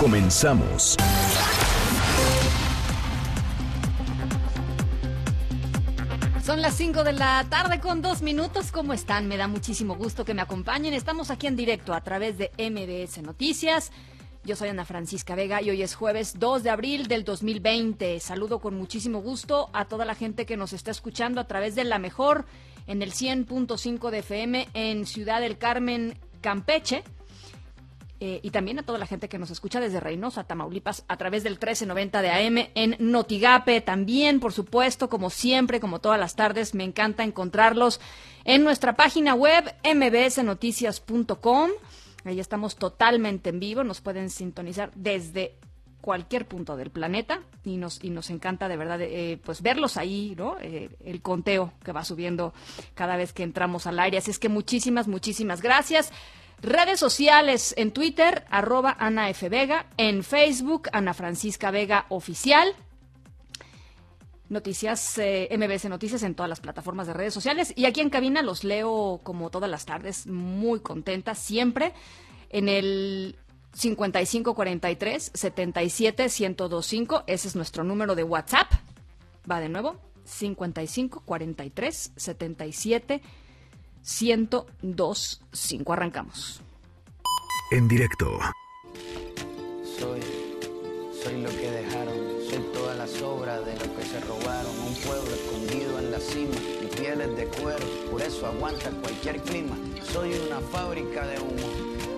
Comenzamos. Son las 5 de la tarde con dos minutos. ¿Cómo están? Me da muchísimo gusto que me acompañen. Estamos aquí en directo a través de MBS Noticias. Yo soy Ana Francisca Vega y hoy es jueves 2 de abril del 2020. Saludo con muchísimo gusto a toda la gente que nos está escuchando a través de La Mejor en el 100.5 de FM en Ciudad del Carmen, Campeche. Eh, y también a toda la gente que nos escucha desde Reynosa, Tamaulipas, a través del 1390 de AM, en Notigape. También, por supuesto, como siempre, como todas las tardes, me encanta encontrarlos en nuestra página web mbsnoticias.com. Ahí estamos totalmente en vivo, nos pueden sintonizar desde cualquier punto del planeta y nos y nos encanta de verdad eh, pues verlos ahí no eh, el conteo que va subiendo cada vez que entramos al aire. Así es que muchísimas muchísimas gracias Redes sociales en Twitter, arroba Ana F. Vega, en Facebook, Ana Francisca Vega Oficial. Noticias, eh, MBS Noticias en todas las plataformas de redes sociales. Y aquí en cabina los leo como todas las tardes, muy contenta, siempre, en el 5543 77 1025. Ese es nuestro número de WhatsApp. Va de nuevo, 5543 77 1025. Arrancamos. En directo. Soy, soy lo que dejaron, soy todas las obras de lo que se robaron. Un pueblo escondido en la cima, mi piel es de cuero, por eso aguanta cualquier clima. Soy una fábrica de humo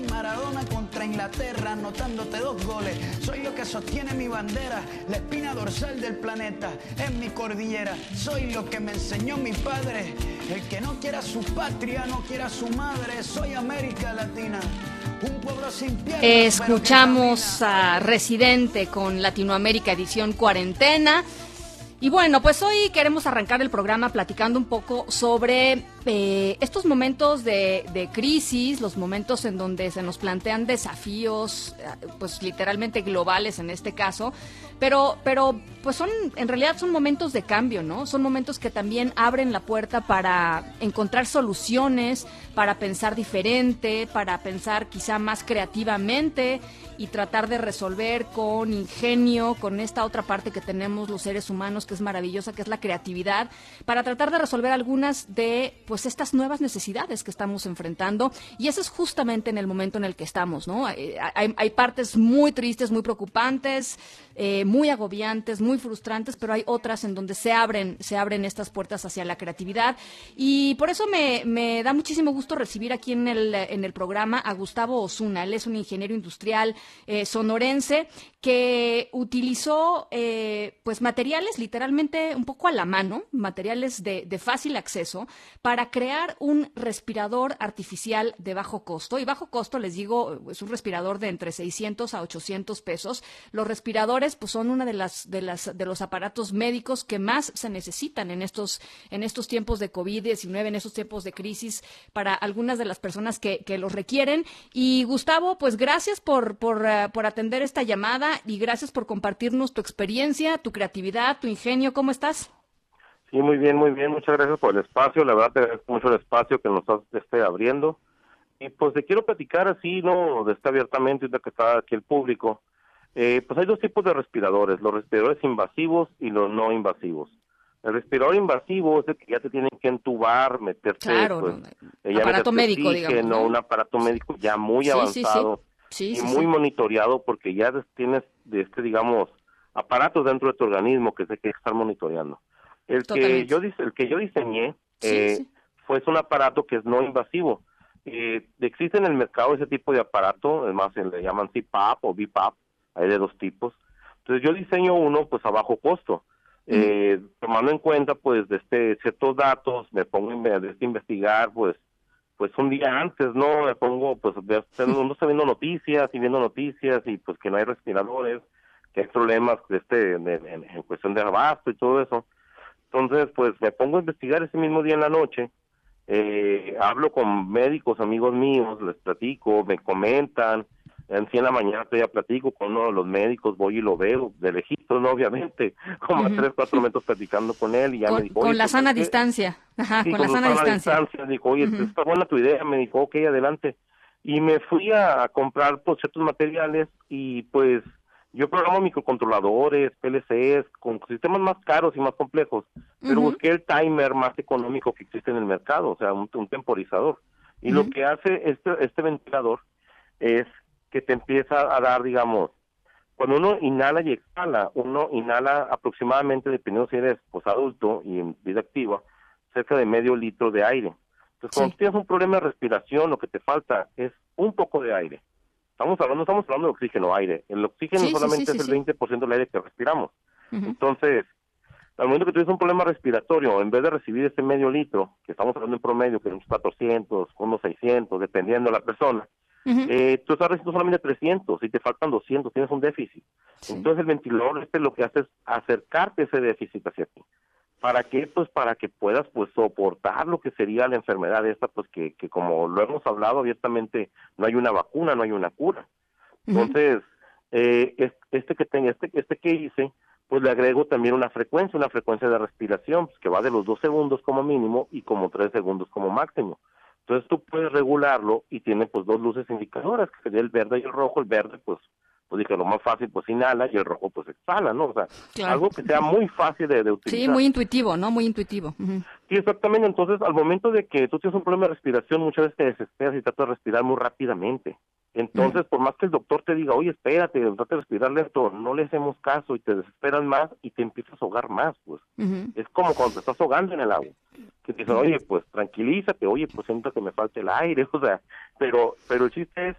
Maradona contra Inglaterra, anotándote dos goles. Soy lo que sostiene mi bandera, la espina dorsal del planeta, en mi cordillera. Soy lo que me enseñó mi padre. El que no quiera su patria, no quiera su madre. Soy América Latina. Un pueblo sin piernas, Escuchamos a Residente con Latinoamérica Edición Cuarentena. Y bueno, pues hoy queremos arrancar el programa platicando un poco sobre eh, estos momentos de, de, crisis, los momentos en donde se nos plantean desafíos, eh, pues literalmente globales en este caso, pero, pero pues son, en realidad son momentos de cambio, ¿no? Son momentos que también abren la puerta para encontrar soluciones, para pensar diferente, para pensar quizá más creativamente y tratar de resolver con ingenio, con esta otra parte que tenemos los seres humanos que es maravillosa, que es la creatividad, para tratar de resolver algunas de pues estas nuevas necesidades que estamos enfrentando y ese es justamente en el momento en el que estamos, ¿no? Hay, hay partes muy tristes, muy preocupantes, eh, muy agobiantes, muy frustrantes, pero hay otras en donde se abren, se abren estas puertas hacia la creatividad. Y por eso me, da muchísimo gusto recibir aquí en el, en el programa a Gustavo Osuna. Él es un ingeniero industrial eh, sonorense que utilizó eh, pues materiales literalmente un poco a la mano, materiales de fácil acceso, para crear un respirador artificial de bajo costo. Y bajo costo, les digo, es un respirador de entre 600 a 800 pesos. Los respiradores pues son una de las de las de los aparatos médicos que más se necesitan en estos en estos tiempos de COVID-19, en estos tiempos de crisis para algunas de las personas que, los requieren. Y Gustavo, pues gracias por por, uh, por atender esta llamada y gracias por compartirnos tu experiencia, tu creatividad, tu ingenio. ¿Cómo estás? Sí, muy bien, muy bien. Muchas gracias por el espacio. La verdad te agradezco mucho el espacio que nos esté abriendo. Y pues te quiero platicar así, ¿no? De estar abiertamente, de que está aquí el público. Eh, pues hay dos tipos de respiradores, los respiradores invasivos y los no invasivos. El respirador invasivo es el que ya te tienen que entubar, meterte claro, pues, no, aparato médico, digamos, ¿no? un aparato médico ya muy sí, avanzado. Sí, sí. Sí, y muy monitoreado porque ya tienes, de este, digamos, aparatos dentro de tu organismo que se que estar monitoreando. El que yo dise- el que yo diseñé Sí, eh, sí. fue es un aparato que es no invasivo. Eh, existe en el mercado ese tipo de aparato, además se le llaman CPAP o BPAP, hay de dos tipos. Entonces yo diseño uno pues a bajo costo, eh, tomando en cuenta pues de este ciertos datos, me pongo a este investigar pues pues un día antes, ¿no? Me pongo, pues, uno está viendo noticias y viendo noticias y pues que no hay respiradores, que hay problemas de este, de- en, en cuestión de abasto y todo eso. Entonces, pues me pongo a investigar ese mismo día en la noche, eh, hablo con médicos, amigos míos, les platico, me comentan, en sí en la mañana todavía platico con uno de los médicos, voy y lo veo, de lejitos, ¿no? Obviamente, como a tres, cuatro metros platicando con él y ya me Con, dijo, con "Oye, la pues, sana distancia. Ajá, Sí, con la con sana distancia. Dijo, oye, Ujú. está buena tu idea. Me dijo, ok, adelante. Y me fui a, a comprar pues, ciertos materiales y pues yo programo microcontroladores, PLCs, con sistemas más caros y más complejos, pero busqué el timer más económico que existe en el mercado, o sea, un, un temporizador. Y lo que hace este, este ventilador es que te empieza a dar, digamos, cuando uno inhala y exhala, uno inhala aproximadamente, dependiendo si eres pues adulto y en vida activa, cerca de medio litro de aire. Entonces, cuando Sí. tú tienes un problema de respiración, lo que te falta es un poco de aire. Estamos hablando, estamos hablando de oxígeno, aire. El oxígeno Sí, solamente sí, es el 20% del aire que respiramos. Entonces, al momento que tienes un problema respiratorio, en vez de recibir ese medio litro, que estamos hablando en promedio, que unos 400, unos 600, dependiendo de la persona, eh, tú estás recibiendo solamente 300 y te faltan 200, tienes un déficit. Sí. Entonces el ventilador este lo que hace es acercarte ese déficit hacia ti. ¿Para qué? Pues para que puedas pues soportar lo que sería la enfermedad esta, pues que, que como lo hemos hablado abiertamente, no hay una vacuna, no hay una cura. Entonces, eh, es- este que tenga, este, este que hice, pues le agrego también una frecuencia, una frecuencia de respiración, pues, que va de los dos segundos como mínimo y como tres segundos como máximo. Entonces tú puedes regularlo y tiene pues dos luces indicadoras, que sería el verde y el rojo. El verde, pues, pues dije, lo más fácil, pues inhala y el rojo, pues exhala, ¿no? O sea, Claro. algo que sea muy fácil de, de utilizar. Sí, muy intuitivo, ¿no? Muy intuitivo. Sí, exactamente. Entonces, al momento de que tú tienes un problema de respiración, muchas veces te desesperas y tratas de respirar muy rápidamente. Entonces, por más que el doctor te diga, oye, espérate, trata de respirar lento, no le hacemos caso y te desesperas más y te empiezas a ahogar más, pues. Es como cuando te estás ahogando en el agua. Que te dicen, oye, pues tranquilízate, oye, pues siento que me falta el aire, o sea, pero, pero el chiste es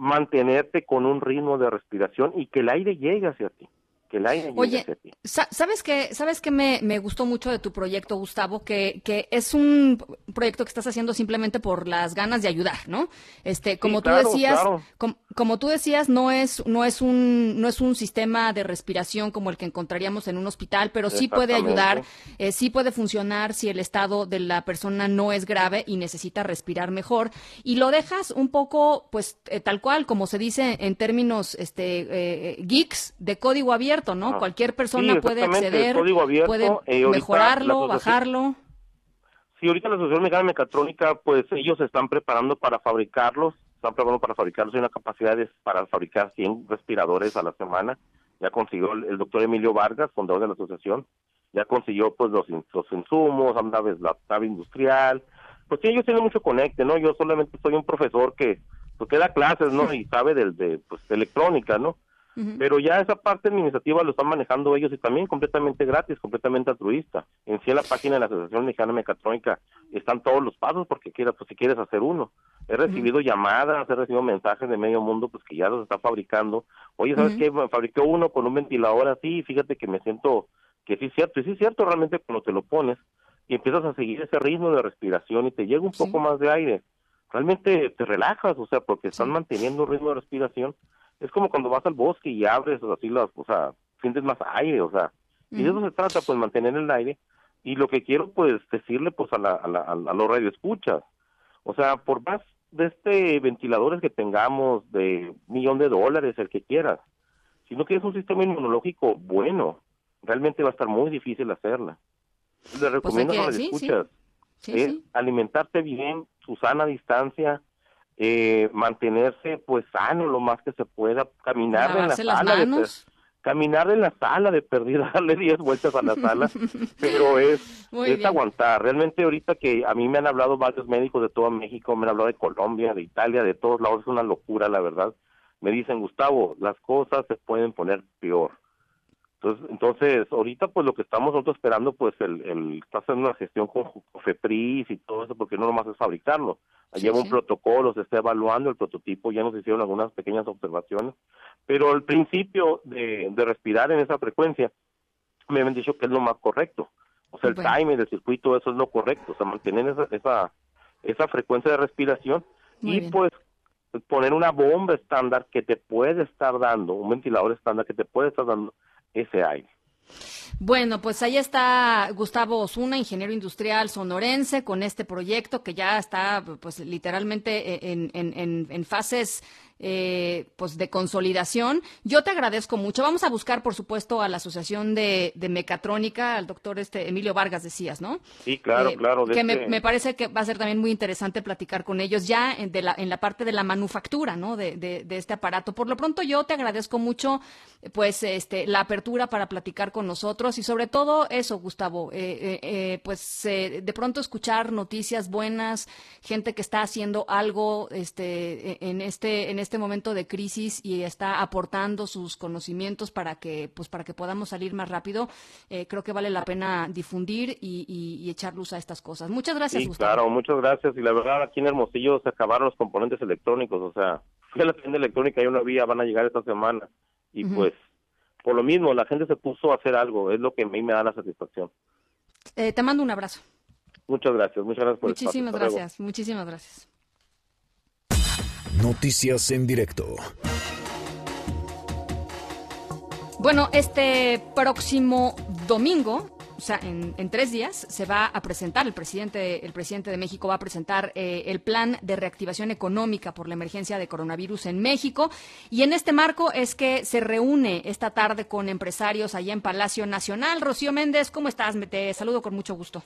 mantenerte con un ritmo de respiración y que el aire llegue hacia ti, que el aire llegue Oye, ¿sabes qué, sabes qué me, me gustó mucho de tu proyecto, Gustavo? Que, que es un proyecto que estás haciendo simplemente por las ganas de ayudar, ¿no? Este, como tú claro, decías, claro. com- como tú decías, no es, no es un, no es un sistema de respiración como el que encontraríamos en un hospital, pero sí puede ayudar, eh, sí puede funcionar si el estado de la persona no es grave y necesita respirar mejor. Y lo dejas un poco, pues, eh, tal cual, como se dice en términos, este, eh, geeks de código abierto, ¿no? Ah. Cualquier persona Sí, puede acceder, código abierto, puede eh, mejorarlo, bajarlo. Sí, ahorita la Asociación Mexicana de Mecatrónica, pues ellos se están preparando para fabricarlos, están preparando para fabricarlos, hay una capacidad de- para fabricar 100 respiradores a la semana, ya consiguió el, el doctor Emilio Vargas, fundador de la asociación, ya consiguió pues los, los insumos, naves, la nave industrial, pues sí, ellos tienen mucho conecte, ¿no? Yo solamente soy un profesor que pues que da clases, ¿no? Y sabe del, de, pues, de electrónica, ¿no? Pero ya esa parte administrativa lo están manejando ellos y también completamente gratis, completamente altruista. En sí en la página de la Asociación Mexicana Mecatrónica están todos los pasos porque quieras, pues si quieres hacer uno. He recibido llamadas, he recibido mensajes de medio mundo pues que ya los está fabricando. Oye, ¿sabes Ujú. qué? Me Fabriqué uno con un ventilador así, fíjate que me siento que sí es cierto, y sí es cierto realmente cuando te lo pones y empiezas a seguir ese ritmo de respiración y te llega un Sí. poco más de aire, realmente te relajas, o sea, porque están manteniendo un ritmo de respiración. Es como cuando vas al bosque y abres así las, o sea, sientes más aire, o sea, y de eso se trata, pues mantener el aire. Y lo que quiero, pues, decirle, pues, a, la, a, la, a los radioescuchas, o sea, por más de este ventiladores que tengamos de millón de dólares, el que quieras, si no quieres un sistema inmunológico bueno, realmente va a estar muy difícil hacerla. Les recomiendo que- a los sí, sí. radioescuchas Sí, es sí. alimentarte bien, su sana distancia, eh, mantenerse pues sano lo más que se pueda, caminar en la Lavarse las sala, de caminar en la sala de perdida, darle 10 vueltas a la sala, pero es, Muy es bien. aguantar. Realmente ahorita que a mí me han hablado varios médicos de todo México, me han hablado de Colombia, de Italia, de todos lados, es una locura la verdad. me dicen, Gustavo, las cosas se pueden poner peor. Entonces, entonces ahorita pues lo que estamos nosotros esperando pues el, el está haciendo una gestión con FEPRIS y todo eso porque no nomás es fabricarlo. Lleva un protocolo, se está evaluando el prototipo, ya nos hicieron algunas pequeñas observaciones, pero el principio de, de respirar en esa frecuencia me han dicho que es lo más correcto. O sea, el timing del circuito, eso es lo correcto, o sea, mantener esa, esa, esa frecuencia de respiración y pues poner una bomba estándar que te puede estar dando, un ventilador estándar que te puede estar dando ese aire. Bueno, pues ahí está Gustavo Osuna, ingeniero industrial sonorense, con este proyecto que ya está, pues literalmente en, en, en fases eh, pues de consolidación. Yo te agradezco mucho. Vamos a buscar, por supuesto, a la Asociación de, Mecatrónica, al doctor este Emilio Vargas, decías, ¿no? Sí, claro, eh, claro. Que me, me, parece que va a ser también muy interesante platicar con ellos ya en, de la, en la parte de la manufactura, ¿no? De, de, de, este aparato. Por lo pronto, yo te agradezco mucho, pues, este, la apertura para platicar con nosotros y sobre todo eso, Gustavo, eh, eh pues, de pronto escuchar noticias buenas, gente que está haciendo algo, este, en este, en este momento de crisis y está aportando sus conocimientos para que, pues, para que podamos salir más rápido, eh, creo que vale la pena difundir y, echar luz a estas cosas. Muchas gracias, sí, Claro, muchas gracias. Y la verdad, aquí en Hermosillo se acabaron los componentes electrónicos, o sea, fui a la tienda electrónica y una vía, van a llegar esta semana. Y pues, por lo mismo, la gente se puso a hacer algo, es lo que a mí me da la satisfacción. Eh, te mando un abrazo. Muchas gracias, muchas gracias por Muchísimas gracias, muchísimas gracias. Noticias en directo. Bueno, este próximo domingo, o sea, en, tres días, se va a presentar, el presidente, el presidente de México va a presentar eh, el plan de reactivación económica por la emergencia de coronavirus en México. Y en este marco es que se reúne esta tarde con empresarios allá en Palacio Nacional. Rocío Méndez, ¿cómo estás? Te saludo con mucho gusto.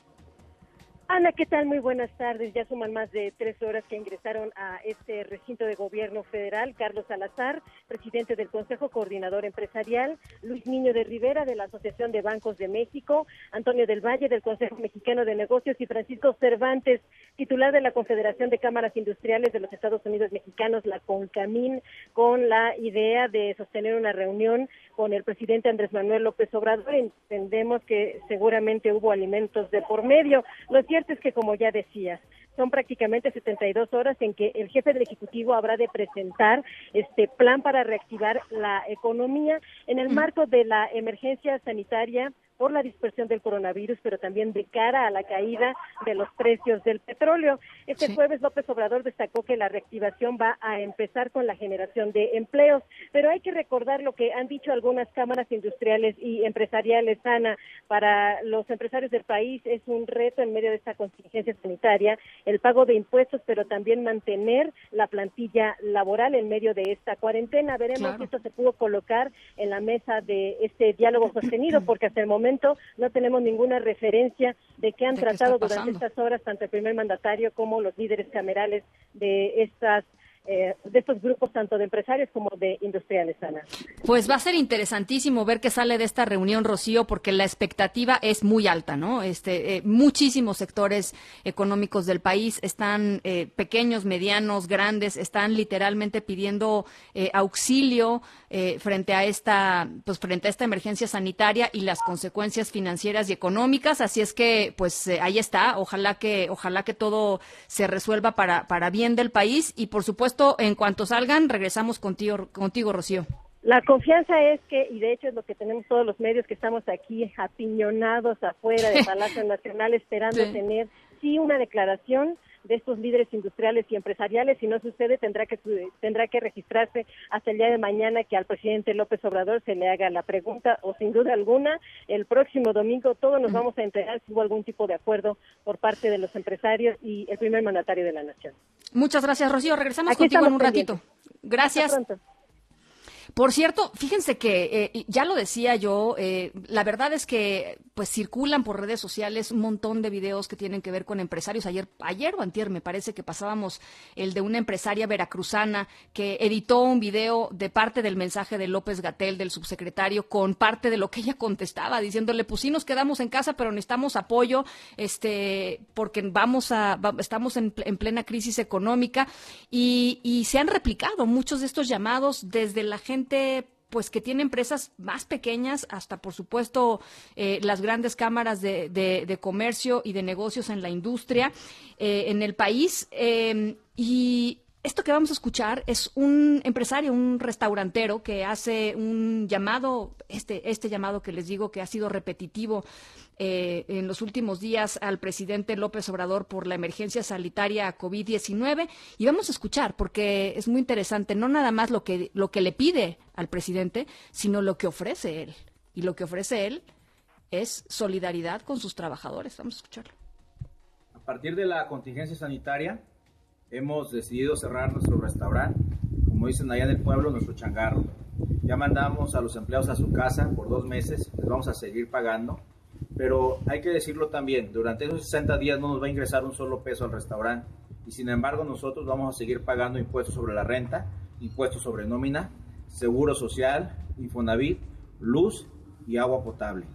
Ana, ¿qué tal? Muy buenas tardes. Ya suman más de tres horas que ingresaron a este recinto de gobierno federal. Carlos Salazar, presidente del Consejo Coordinador Empresarial, Luis Niño de Rivera, de la Asociación de Bancos de México, Antonio del Valle, del Consejo Mexicano de Negocios, y Francisco Cervantes, titular de la Confederación de Cámaras Industriales de los Estados Unidos Mexicanos, la CONCAMIN, con la idea de sostener una reunión con el presidente Andrés Manuel López Obrador. Entendemos que seguramente hubo alimentos de por medio. Lo cierto es que, como ya decías, son prácticamente 72 horas en que el jefe del Ejecutivo habrá de presentar este plan para reactivar la economía en el marco de la emergencia sanitaria por la dispersión del coronavirus, pero también de cara a la caída de los precios del petróleo. Este jueves López Obrador destacó que la reactivación va a empezar con la generación de empleos, pero hay que recordar lo que han dicho algunas cámaras industriales y empresariales, Ana, para los empresarios del país es un reto en medio de esta contingencia sanitaria, el pago de impuestos, pero también mantener la plantilla laboral en medio de esta cuarentena. Veremos si esto se pudo colocar en la mesa de este diálogo sostenido, porque hasta el momento no tenemos ninguna referencia de qué han tratado durante estas horas tanto el primer mandatario como los líderes camerales de estas eh, de estos grupos tanto de empresarios como de industriales, Ana. Pues va a ser interesantísimo ver qué sale de esta reunión, Rocío, porque la expectativa es muy alta, ¿no? Este, eh, muchísimos sectores económicos del país están eh, pequeños, medianos, grandes, están literalmente pidiendo auxilio frente a esta, pues frente a esta emergencia sanitaria y las consecuencias financieras y económicas. Así es que, pues ahí está. Ojalá que, ojalá que todo se resuelva para, para bien del país y, por supuesto en cuanto salgan, regresamos contigo, contigo, Rocío. La confianza es que, y de hecho es lo que tenemos todos los medios que estamos aquí apiñonados afuera del Palacio Nacional esperando tener, sí, una declaración de estos líderes industriales y empresariales. Si no sucede, tendrá que tendrá que registrarse hasta el día de mañana que al presidente López Obrador se le haga la pregunta o sin duda alguna el próximo domingo todos nos vamos a enterar si hubo algún tipo de acuerdo por parte de los empresarios y el primer mandatario de la nación. Muchas gracias, Rocío. Regresamos contigo en un ratito. Gracias. Por cierto, fíjense que eh, ya lo decía yo, eh, la verdad es que pues circulan por redes sociales un montón de videos que tienen que ver con empresarios. Ayer, ayer o antier me parece que pasábamos el de una empresaria veracruzana que editó un video de parte del mensaje de López Gatel, del subsecretario, con parte de lo que ella contestaba, diciéndole, pues sí nos quedamos en casa, pero necesitamos apoyo, este, porque vamos a, estamos en, plena crisis económica y se han replicado muchos de estos llamados desde la gente pues que tiene empresas más pequeñas hasta por supuesto eh, las grandes cámaras de, comercio y de negocios en la industria eh, en el país em, y esto que vamos a escuchar es un empresario, un restaurantero que hace un llamado, este, este llamado que les digo que ha sido repetitivo eh, en los últimos días al presidente López Obrador por la emergencia sanitaria COVID-19 y vamos a escuchar porque es muy interesante no nada más lo que lo que le pide al presidente, sino lo que ofrece él. Y lo que ofrece él es solidaridad con sus trabajadores. Vamos a escucharlo. A partir de la contingencia sanitaria hemos decidido cerrar nuestro restaurante, como dicen allá en el pueblo, nuestro changarro. Ya mandamos a los empleados a su casa por dos meses, les vamos a seguir pagando pero hay que decirlo también, durante esos 60 días no nos va a ingresar un solo peso al restaurante y sin embargo nosotros vamos a seguir pagando impuestos sobre la renta, impuestos sobre nómina, seguro social, Infonavit, luz y agua potable.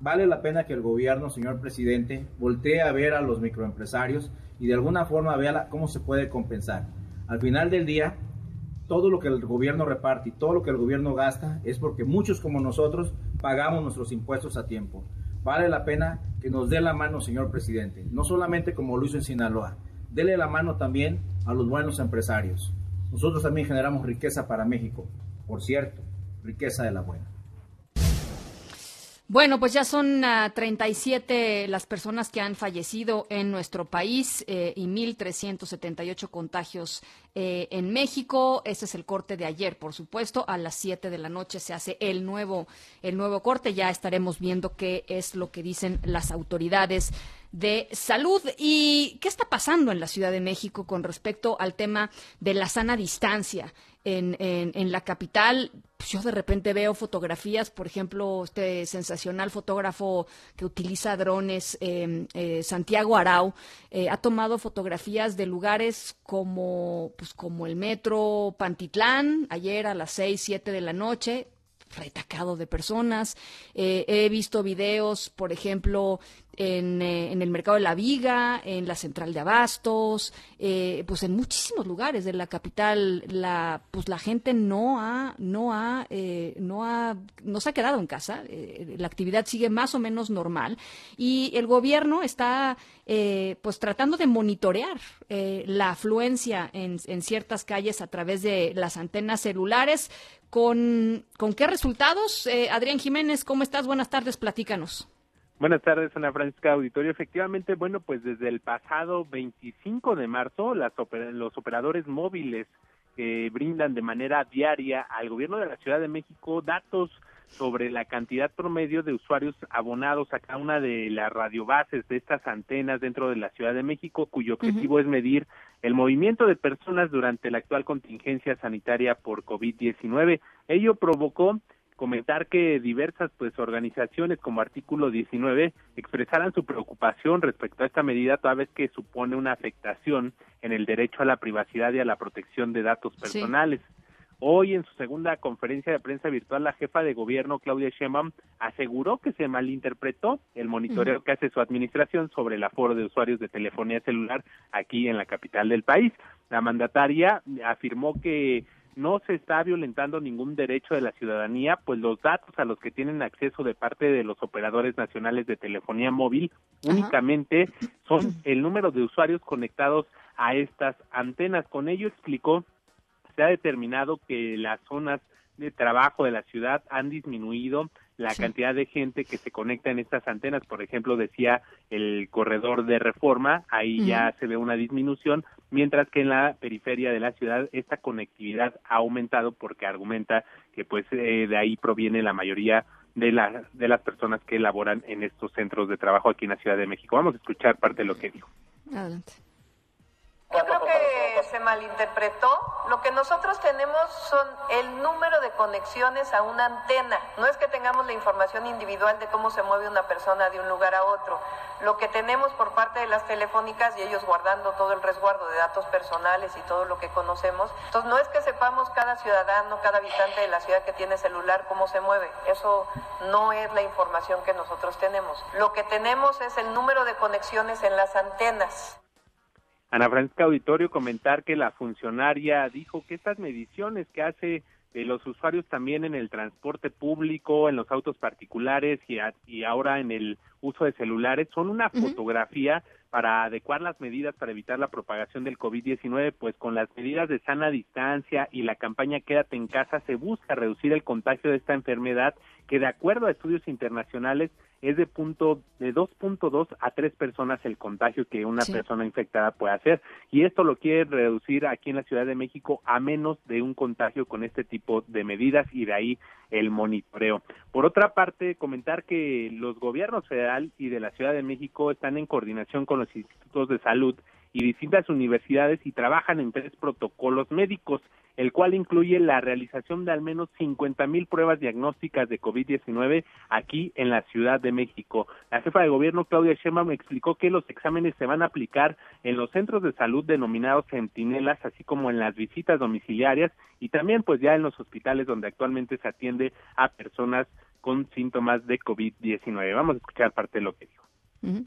Vale la pena que el gobierno, señor presidente, voltee a ver a los microempresarios y de alguna forma vea cómo se puede compensar. Al final del día, todo lo que el gobierno reparte y todo lo que el gobierno gasta es porque muchos como nosotros pagamos nuestros impuestos a tiempo vale la pena que nos dé la mano, señor presidente, no solamente como lo hizo en Sinaloa, dele la mano también a los buenos empresarios. Nosotros también generamos riqueza para México, por cierto, riqueza de la buena. Bueno, pues ya son 37 ah, las personas que han fallecido en nuestro país eh, y 1.378 contagios eh, en México. Ese es el corte de ayer, por supuesto. A las 7 de la noche se hace el nuevo, el nuevo corte. Ya estaremos viendo qué es lo que dicen las autoridades de salud. ¿Y qué está pasando en la Ciudad de México con respecto al tema de la sana distancia? En, en, la capital, pues yo de repente veo fotografías, por ejemplo, este sensacional fotógrafo que utiliza drones, em, eh, Santiago Arau, eh, ha tomado fotografías de lugares como, pues, como el metro Pantitlán, ayer a las 6, 7 de la noche, retacado de personas. Eh, he visto videos, por ejemplo, en, eh, en, el mercado de la Viga, en la central de Abastos, eh, pues en muchísimos lugares de la capital, la, pues la gente no ha, no ha, no ha, no se ha quedado en casa. la actividad sigue más o menos normal y el gobierno está, pues tratando de monitorear la afluencia en, en ciertas calles a través de las antenas celulares ¿Con, con qué resultados? Eh, Adrián Jiménez, ¿cómo estás? Buenas tardes, platícanos. Buenas tardes, Ana Francisca Auditorio. Efectivamente, bueno, pues desde el pasado 25 de marzo, las los operadores móviles que brindan de manera diaria al gobierno de la Ciudad de México datos sobre la cantidad promedio de usuarios abonados a cada una de las radiobases de estas antenas dentro de la Ciudad de México, cuyo objetivo es medir el movimiento de personas durante la actual contingencia sanitaria por COVID-19. Ello provocó comentar que diversas pues organizaciones como Artículo 19 expresaran su preocupación respecto a esta medida toda vez que supone una afectación en el derecho a la privacidad y a la protección de datos personales. Hoy, en su segunda conferencia de prensa virtual, la jefa de gobierno, Claudia Sheinbaum, aseguró que se malinterpretó el monitoreo que hace su administración sobre el aforo de usuarios de telefonía celular aquí en la capital del país. La mandataria afirmó que no se está violentando ningún derecho de la ciudadanía, pues los datos a los que tienen acceso de parte de los operadores nacionales de telefonía móvil únicamente son el número de usuarios conectados a estas antenas. Con ello explicó se ha determinado que las zonas de trabajo de la ciudad han disminuido la cantidad de gente que se conecta en estas antenas, por ejemplo, decía el corredor de reforma, ahí ya se ve una disminución, mientras que en la periferia de la ciudad esta conectividad ha aumentado porque argumenta que pues eh, de ahí proviene la mayoría de, la, de las personas que laboran en estos centros de trabajo aquí en la Ciudad de México. Vamos a escuchar parte de lo que dijo. Adelante. Se malinterpretó. Lo que nosotros tenemos son el número de conexiones a una antena. No es que tengamos la información individual de cómo se mueve una persona de un lugar a otro. Lo que tenemos por parte de las telefónicas y ellos guardando todo el resguardo de datos personales y todo lo que conocemos. Entonces no es que sepamos cada ciudadano, cada habitante de la ciudad que tiene celular cómo se mueve. Eso no es la información que nosotros tenemos. Lo que tenemos es el número de conexiones en las antenas. Ana Francisca Auditorio comentar que la funcionaria dijo que estas mediciones que hace de los usuarios también en el transporte público, en los autos particulares y, y ahora en el uso de celulares son una fotografía para adecuar las medidas para evitar la propagación del COVID-19, pues con las medidas de sana distancia y la campaña Quédate en casa se busca reducir el contagio de esta enfermedad que de acuerdo a estudios internacionales es de punto de 2.2 a 3 personas el contagio que una persona infectada puede hacer y esto lo quiere reducir aquí en la Ciudad de México a menos de un contagio con este tipo de medidas y de ahí el monitoreo. Por otra parte, comentar que los gobiernos federal y de la Ciudad de México están en coordinación con los institutos de salud y distintas universidades y trabajan en tres protocolos médicos el cual incluye la realización de al menos 50 mil pruebas diagnósticas de COVID-19 aquí en la Ciudad de México. La jefa de gobierno, Claudia Sheinbaum, explicó que los exámenes se van a aplicar en los centros de salud denominados centinelas, así como en las visitas domiciliarias y también pues ya en los hospitales donde actualmente se atiende a personas con síntomas de COVID-19. Vamos a escuchar parte de lo que dijo.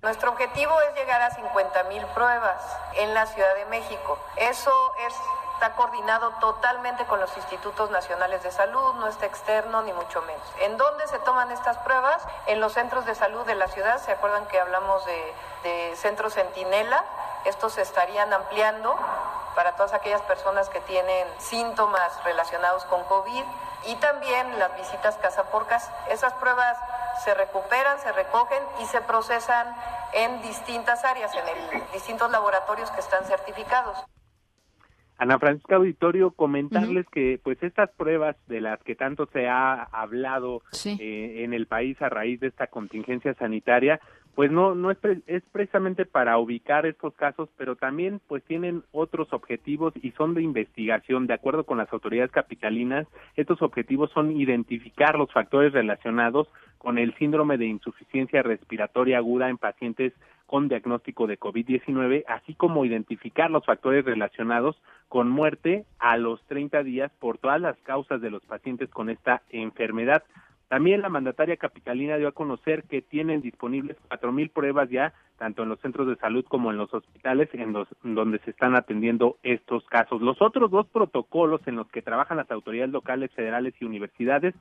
Nuestro objetivo es llegar a 50 mil pruebas en la Ciudad de México. Eso es está coordinado totalmente con los institutos nacionales de salud, no está externo ni mucho menos. ¿En dónde se toman estas pruebas? En los centros de salud de la ciudad. ¿Se acuerdan que hablamos de, de centros centinela? Estos se estarían ampliando para todas aquellas personas que tienen síntomas relacionados con COVID y también las visitas casa por casa. Esas pruebas se recuperan, se recogen y se procesan en distintas áreas, en distintos laboratorios que están certificados. Ana Francisca Auditorio, comentarles que pues estas pruebas de las que tanto se ha hablado eh, en el país a raíz de esta contingencia sanitaria, pues no no es, es precisamente para ubicar estos casos, pero también pues tienen otros objetivos y son de investigación. De acuerdo con las autoridades capitalinas, estos objetivos son identificar los factores relacionados con el síndrome de insuficiencia respiratoria aguda en pacientes con diagnóstico de COVID-19, así como identificar los factores relacionados con muerte a los 30 días por todas las causas de los pacientes con esta enfermedad. También la mandataria capitalina dio a conocer que tienen disponibles cuatro mil pruebas ya, tanto en los centros de salud como en los hospitales, en, los, donde se están atendiendo estos casos. Los otros dos protocolos en los que trabajan las autoridades locales, federales y universidades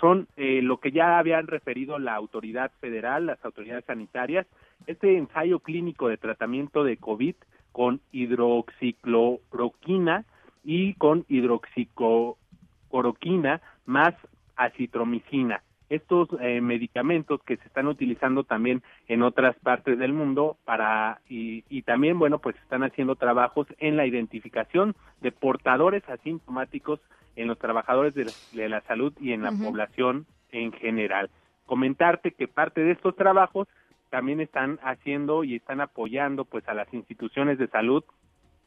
son eh, lo que ya habían referido la autoridad federal, las autoridades sanitarias, este ensayo clínico de tratamiento de COVID con hidroxicloroquina y con hidroxicloroquina más acitromicina. Estos eh, medicamentos que se están utilizando también en otras partes del mundo para y, y también bueno pues están haciendo trabajos en la identificación de portadores asintomáticos en los trabajadores de la, salud y en la población en general. Comentarte que parte de estos trabajos también están haciendo y están apoyando pues a las instituciones de salud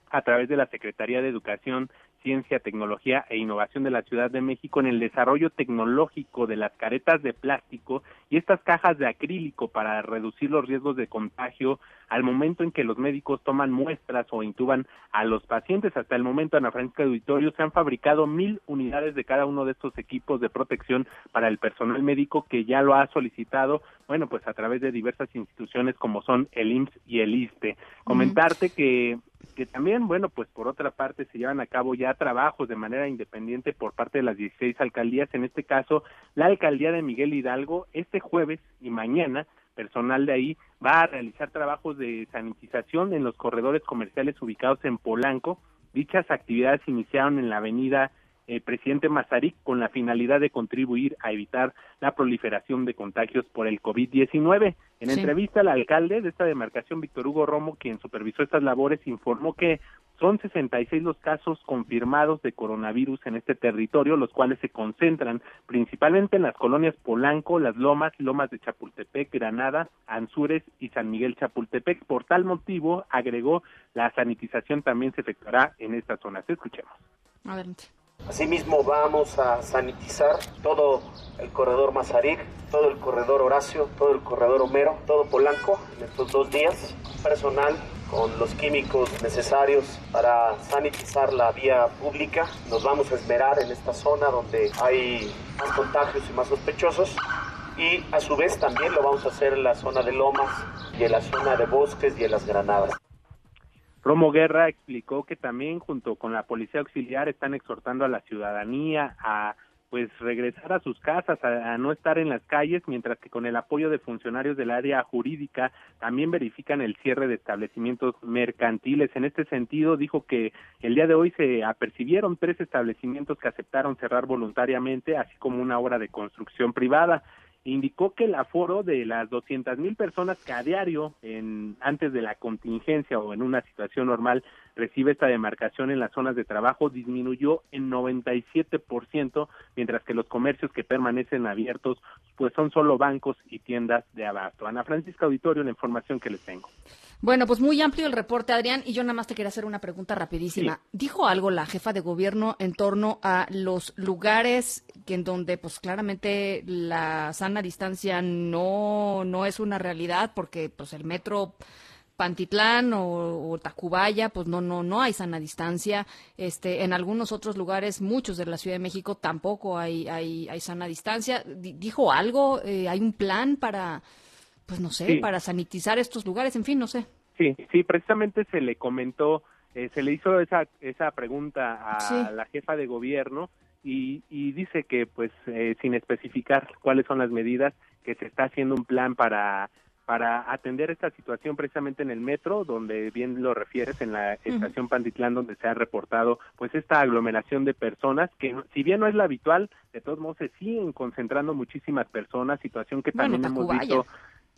a través de la Secretaría de Educación Ciencia, Tecnología e Innovación de la Ciudad de México en el desarrollo tecnológico de las caretas de plástico y estas cajas de acrílico para reducir los riesgos de contagio al momento en que los médicos toman muestras o intuban a los pacientes. Hasta el momento, Ana Francisca Auditorio, se han fabricado mil unidades de cada uno de estos equipos de protección para el personal médico que ya lo ha solicitado, bueno, pues a través de diversas instituciones como son el IMSS y el ISTE. Comentarte que que también, bueno, pues por otra parte se llevan a cabo ya trabajos de manera independiente por parte de las 16 alcaldías, en este caso la alcaldía de Miguel Hidalgo, este jueves y mañana personal de ahí va a realizar trabajos de sanitización en los corredores comerciales ubicados en Polanco. Dichas actividades iniciaron en la avenida el eh, presidente Mazarik con la finalidad de contribuir a evitar la proliferación de contagios por el COVID-19. En entrevista, el alcalde de esta demarcación, Víctor Hugo Romo, quien supervisó estas labores, informó que Son 66 los casos confirmados de coronavirus en este territorio, los cuales se concentran principalmente en las colonias Polanco, Las Lomas, Lomas de Chapultepec, Granada, Anzures y San Miguel Chapultepec. Por tal motivo, agregó, la sanitización también se efectuará en estas zonas. Escuchemos. Adelante. Asimismo vamos a sanitizar todo el corredor Mazarik, todo el corredor Horacio, todo el corredor Homero, todo Polanco en estos dos días. Personal con los químicos necesarios para sanitizar la vía pública. Nos vamos a esmerar en esta zona donde hay más contagios y más sospechosos. Y a su vez también lo vamos a hacer en la zona de lomas y en la zona de bosques y en las granadas. Romo Guerra explicó que también junto con la policía auxiliar están exhortando a la ciudadanía a pues regresar a sus casas, a, no estar en las calles, mientras que con el apoyo de funcionarios del área jurídica también verifican el cierre de establecimientos mercantiles. En este sentido, dijo que el día de hoy se apercibieron tres establecimientos que aceptaron cerrar voluntariamente, así como una obra de construcción privada indicó que el aforo de las 200 mil personas que a diario, en, antes de la contingencia o en una situación normal, recibe esta demarcación en las zonas de trabajo disminuyó en 97%, mientras que los comercios que permanecen abiertos pues son solo bancos y tiendas de abasto. Ana Francisca Auditorio, la información que les tengo. Bueno, pues muy amplio el reporte, Adrián, y yo nada más te quería hacer una pregunta rapidísima. ¿Dijo algo la jefa de gobierno en torno a los lugares que en donde pues claramente la sana distancia no, no es una realidad porque pues el metro Pantitlán o, Tacubaya, pues no, no, no hay sana distancia. Este, en algunos otros lugares, muchos de la Ciudad de México, tampoco hay, hay, hay sana distancia. ¿Dijo algo? Eh, ¿Hay un plan para, pues no sé, para sanitizar estos lugares? En fin, no sé. Sí, sí, precisamente se le comentó, eh, se le hizo esa, esa pregunta a la jefa de gobierno y, y dice que, pues, eh, sin especificar cuáles son las medidas, que se está haciendo un plan para para atender esta situación precisamente en el metro, donde bien lo refieres, en la estación Pantitlán, donde se ha reportado pues esta aglomeración de personas, que si bien no es la habitual, de todos modos se siguen concentrando muchísimas personas, situación que también hemos visto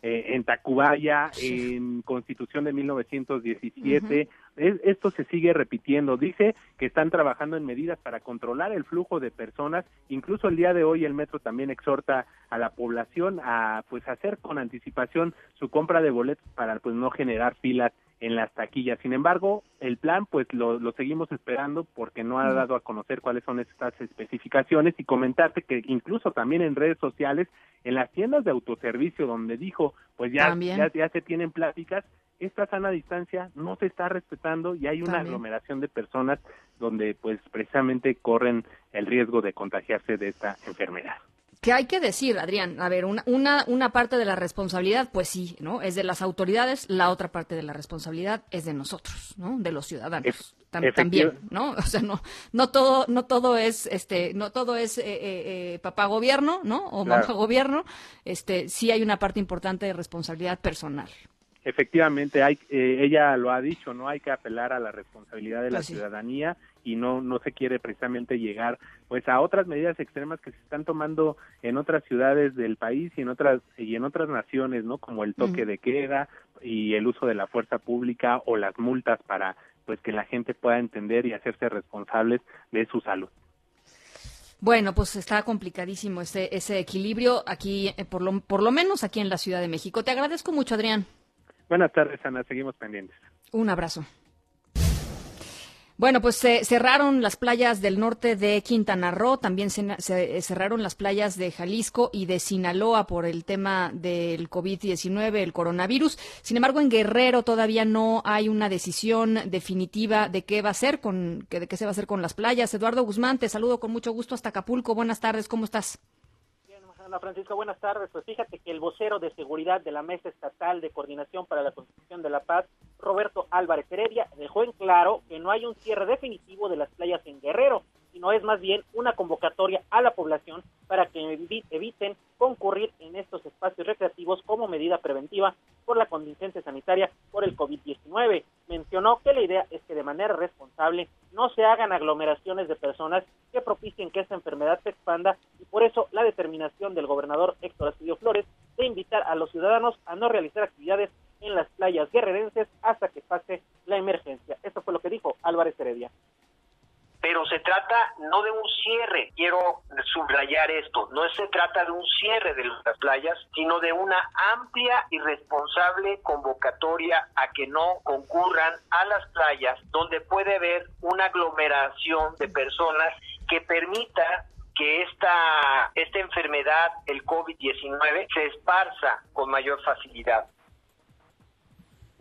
eh, en Tacubaya, en Constitución de 1917. esto se sigue repitiendo. Dice que están trabajando en medidas para controlar el flujo de personas. Incluso el día de hoy el metro también exhorta a la población a pues hacer con anticipación su compra de boletos para pues no generar filas en las taquillas. Sin embargo, el plan pues lo, lo, seguimos esperando porque no ha dado a conocer cuáles son estas especificaciones y comentarte que incluso también en redes sociales, en las tiendas de autoservicio donde dijo pues ya, ya, ya, se tienen pláticas, esta sana distancia no se está respetando y hay una aglomeración de personas donde pues precisamente corren el riesgo de contagiarse de esta enfermedad. ¿Qué hay que decir, Adrián? A ver, una, una, una, parte de la responsabilidad, pues sí, ¿no? Es de las autoridades, la otra parte de la responsabilidad es de nosotros, ¿no? De los ciudadanos. también, ¿no? O sea, no, no todo, no todo es, este, no todo es eh, eh, eh, papá gobierno, ¿no? O mamá gobierno. Este, sí hay una parte importante de responsabilidad personal. Efectivamente, hay, ella lo ha dicho, no hay que apelar a la responsabilidad de la pues ciudadanía y no no se quiere precisamente llegar pues a otras medidas extremas que se están tomando en otras ciudades del país y en otras y en otras naciones no como el toque de queda y el uso de la fuerza pública o las multas para pues que la gente pueda entender y hacerse responsables de su salud. Bueno, pues está complicadísimo ese, ese equilibrio aquí, eh, por lo, por lo menos aquí en la Ciudad de México. Te agradezco mucho, Adrián. Buenas tardes, Ana. Seguimos pendientes. Un abrazo. Bueno, pues se cerraron las playas del norte de Quintana Roo, también se, cerraron las playas de Jalisco y de Sinaloa por el tema del COVID-19, el coronavirus. Sin embargo, en Guerrero todavía no hay una decisión definitiva de qué va a ser con, de qué se va a hacer con las playas. Eduardo Guzmán, te saludo con mucho gusto hasta Acapulco. Buenas tardes, ¿cómo estás? Ana Francisco, buenas tardes. Pues fíjate que el vocero de seguridad de la Mesa Estatal de Coordinación para la Constitución de la Paz, Roberto Álvarez Heredia, dejó en claro que no hay un cierre definitivo de las playas en Guerrero, sino es más bien una convocatoria a la población para que eviten concurrir en estos espacios recreativos como medida preventiva por la contingencia sanitaria por el COVID-19. Mencionó que la idea es que de manera responsable no se hagan aglomeraciones de personas que propicien que esta enfermedad se expanda y por eso la determinación del gobernador Héctor Astudillo Flores de invitar a los ciudadanos a no realizar actividades en las playas guerrerenses hasta que pase la emergencia. Esto fue lo que dijo Álvarez Heredia pero se trata no de un cierre, quiero subrayar esto, no se trata de un cierre de las playas, sino de una amplia y responsable convocatoria a que no concurran a las playas donde puede haber una aglomeración de personas que permita que esta, esta enfermedad, el COVID-19, se esparza con mayor facilidad.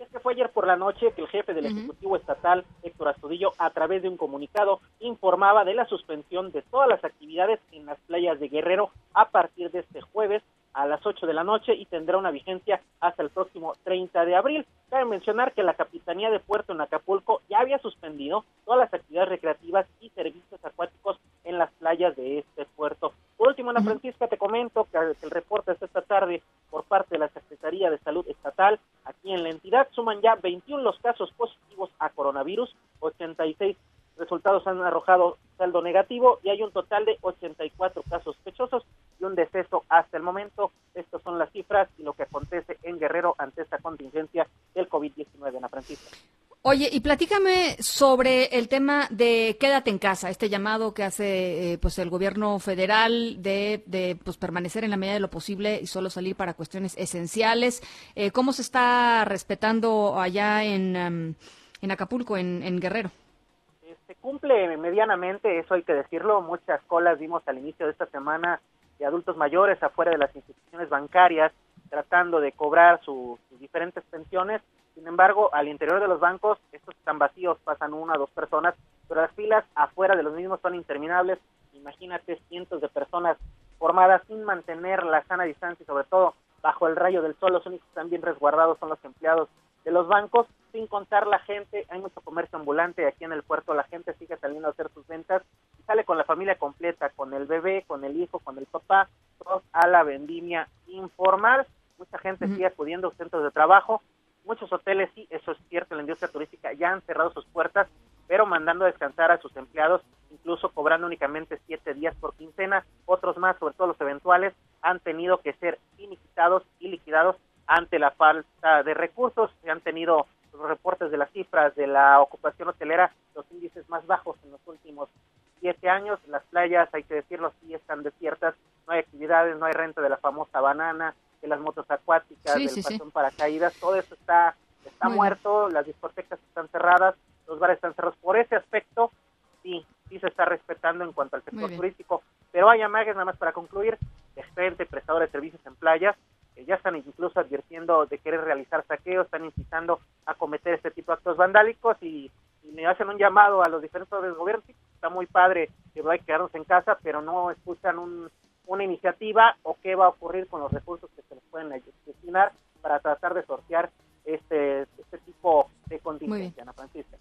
Es que fue ayer por la noche que el jefe del Ejecutivo Estatal, Héctor Astudillo, a través de un comunicado, informaba de la suspensión de todas las actividades en las playas de Guerrero a partir de este jueves a las 8 de la noche y tendrá una vigencia hasta el próximo 30 de abril. Cabe mencionar que la Capitanía de Puerto en Acapulco ya había suspendido todas las actividades recreativas y servicios acuáticos en las playas de este puerto. Por último, Ana Francisca, te comento que el reporte es esta tarde por parte de la Secretaría de Salud Estatal aquí en la entidad suman ya 21 los casos positivos a coronavirus, 86 resultados han arrojado saldo negativo y hay un total de 84 casos sospechosos y un deceso hasta el momento. Estas son las cifras y lo que acontece en Guerrero ante esta contingencia del COVID-19, Ana Francisca. Oye, y platícame sobre el tema de quédate en casa, este llamado que hace eh, pues el gobierno federal de, de, pues permanecer en la medida de lo posible y solo salir para cuestiones esenciales. Eh, ¿Cómo se está respetando allá en, em, en Acapulco, en, en Guerrero? Cumple medianamente, eso hay que decirlo. Muchas colas vimos al inicio de esta semana de adultos mayores afuera de las instituciones bancarias tratando de cobrar sus diferentes pensiones sin embargo, al interior de los bancos, estos están vacíos, pasan una o dos personas, pero las filas afuera de los mismos son interminables. Imagínate cientos de personas formadas sin mantener la sana distancia y sobre todo bajo el rayo del sol. Los únicos que están bien resguardados son los empleados de los bancos, sin contar la gente. Hay mucho comercio ambulante aquí en el puerto, la gente sigue saliendo a hacer sus ventas y sale con la familia completa, con el bebé, con el hijo, con el papá, todos a la vendimia informal. Mucha gente sigue acudiendo a centros de trabajo Muchos hoteles, sí, eso es cierto, la industria turística ya han cerrado sus puertas, pero mandando a descansar a sus empleados, incluso cobrando únicamente siete días por quincena. Otros más, sobre todo los eventuales, han tenido que ser iniquitados y liquidados ante la falta de recursos. Se han tenido los reportes de las cifras de la ocupación hotelera, los índices más bajos en los últimos siete años. Las playas, hay que decirlo, sí están desiertas, no hay actividades, no hay renta de la famosa banana, de las motos acuáticas, del sí, paracaídas, todo eso está, está muerto, las discotecas están cerradas, los bares están cerrados. Por ese aspecto, sí, sí se está respetando en cuanto al sector turístico. Pero hay amagues, nada más para concluir, de gente, prestadores de servicios en playas, ya están incluso advirtiendo de querer realizar saqueos, están incitando a cometer este tipo de actos vandálicos y, me hacen un llamado a los diferentes gobiernos. está muy padre que hay que quedarnos en casa, pero no escuchan un, una iniciativa o qué va a ocurrir con los recursos que se les pueden destinar para tratar de sortear este, este tipo de contingencia, Ana Francisca.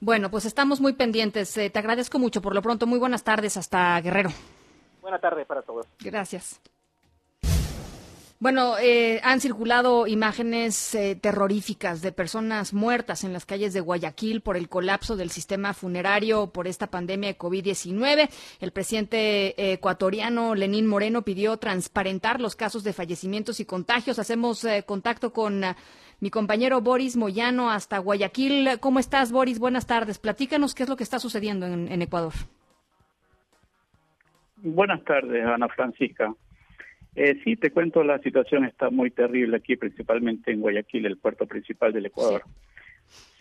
Bueno, pues estamos muy pendientes. Eh, te agradezco mucho. Por lo pronto, muy buenas tardes hasta Guerrero. Buenas tardes para todos. Gracias. Bueno, eh, han circulado imágenes eh, terroríficas de personas muertas en las calles de Guayaquil por el colapso del sistema funerario por esta pandemia de COVID-19. El presidente eh, ecuatoriano Lenín Moreno pidió transparentar los casos de fallecimientos y contagios. Hacemos contacto con mi compañero Boris Moyano hasta Guayaquil. ¿Cómo estás, Boris? Buenas tardes. Platícanos qué es lo que está sucediendo en Ecuador. Buenas tardes, Ana Francisca. Eh, sí, te cuento, la situación está muy terrible aquí, principalmente en Guayaquil, el puerto principal del Ecuador.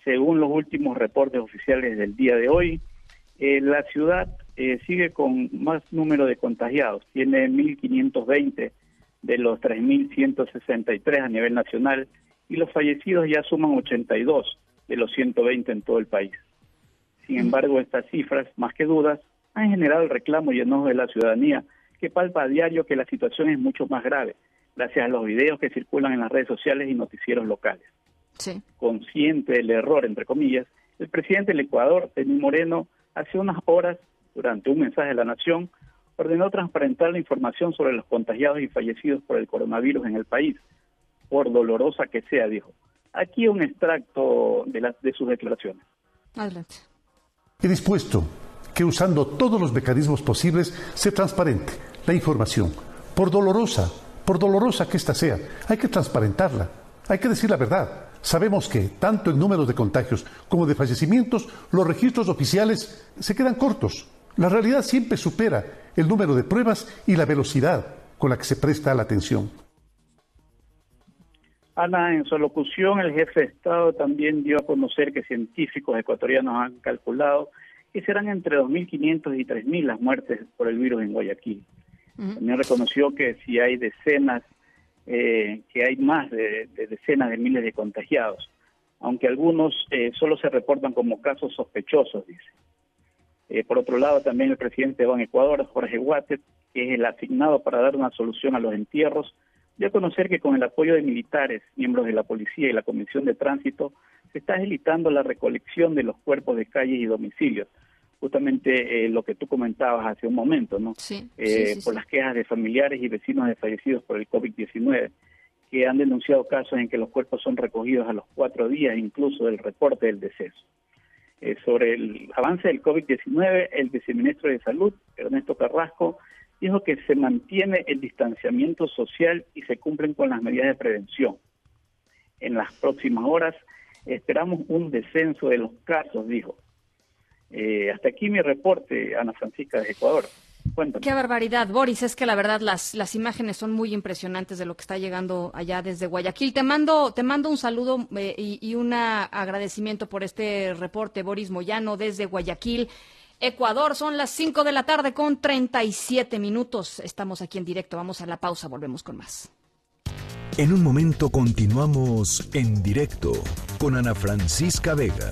Según los últimos reportes oficiales del día de hoy, eh, la ciudad eh, sigue con más número de contagiados, tiene 1.520 de los 3.163 a nivel nacional y los fallecidos ya suman 82 de los 120 en todo el país. Sin embargo, estas cifras, más que dudas, han generado el reclamo y enojo de la ciudadanía que palpa a diario que la situación es mucho más grave, gracias a los videos que circulan en las redes sociales y noticieros locales. Sí. Consciente del error, entre comillas, el presidente del Ecuador, Denis Moreno, hace unas horas, durante un mensaje de la Nación, ordenó transparentar la información sobre los contagiados y fallecidos por el coronavirus en el país, por dolorosa que sea, dijo. Aquí un extracto de, las de sus declaraciones. Adelante. He dispuesto que usando todos los mecanismos posibles sea transparente la información, por dolorosa, por dolorosa que ésta sea, hay que transparentarla, hay que decir la verdad. Sabemos que, tanto en números de contagios como de fallecimientos, los registros oficiales se quedan cortos. La realidad siempre supera el número de pruebas y la velocidad con la que se presta la atención. Ana, en su locución, el jefe de Estado también dio a conocer que científicos ecuatorianos han calculado que serán entre 2.500 y 3.000 las muertes por el virus en Guayaquil. También reconoció que si hay decenas, eh, que hay más de, decenas de miles de contagiados, aunque algunos eh, solo se reportan como casos sospechosos, dice. Eh, por otro lado, también el presidente de Ban Ecuador, Jorge Guatet, que es el asignado para dar una solución a los entierros, dio a conocer que con el apoyo de militares, miembros de la policía y la Comisión de Tránsito, se está agilitando la recolección de los cuerpos de calles y domicilios. Justamente eh, lo que tú comentabas hace un momento, ¿no? Sí, eh, por las quejas de familiares y vecinos de fallecidos por el COVID-19, que han denunciado casos en que los cuerpos son recogidos a los cuatro días incluso del reporte del deceso. Eh, sobre el avance del COVID-19, el viceministro de Salud, Ernesto Carrasco, dijo que se mantiene el distanciamiento social y se cumplen con las medidas de prevención. En las próximas horas esperamos un descenso de los casos, dijo. Eh, hasta aquí mi reporte, Ana Francisca de Ecuador. Qué barbaridad, Boris. Es que la verdad las, las imágenes son muy impresionantes de lo que está llegando allá desde Guayaquil. Te mando, te mando un saludo eh, y, y un agradecimiento por este reporte, Boris Moyano, desde Guayaquil. Ecuador, son las 5 de la tarde con 37 minutos. Estamos aquí en directo. Vamos a la pausa, volvemos con más. En un momento continuamos en directo con Ana Francisca Vega.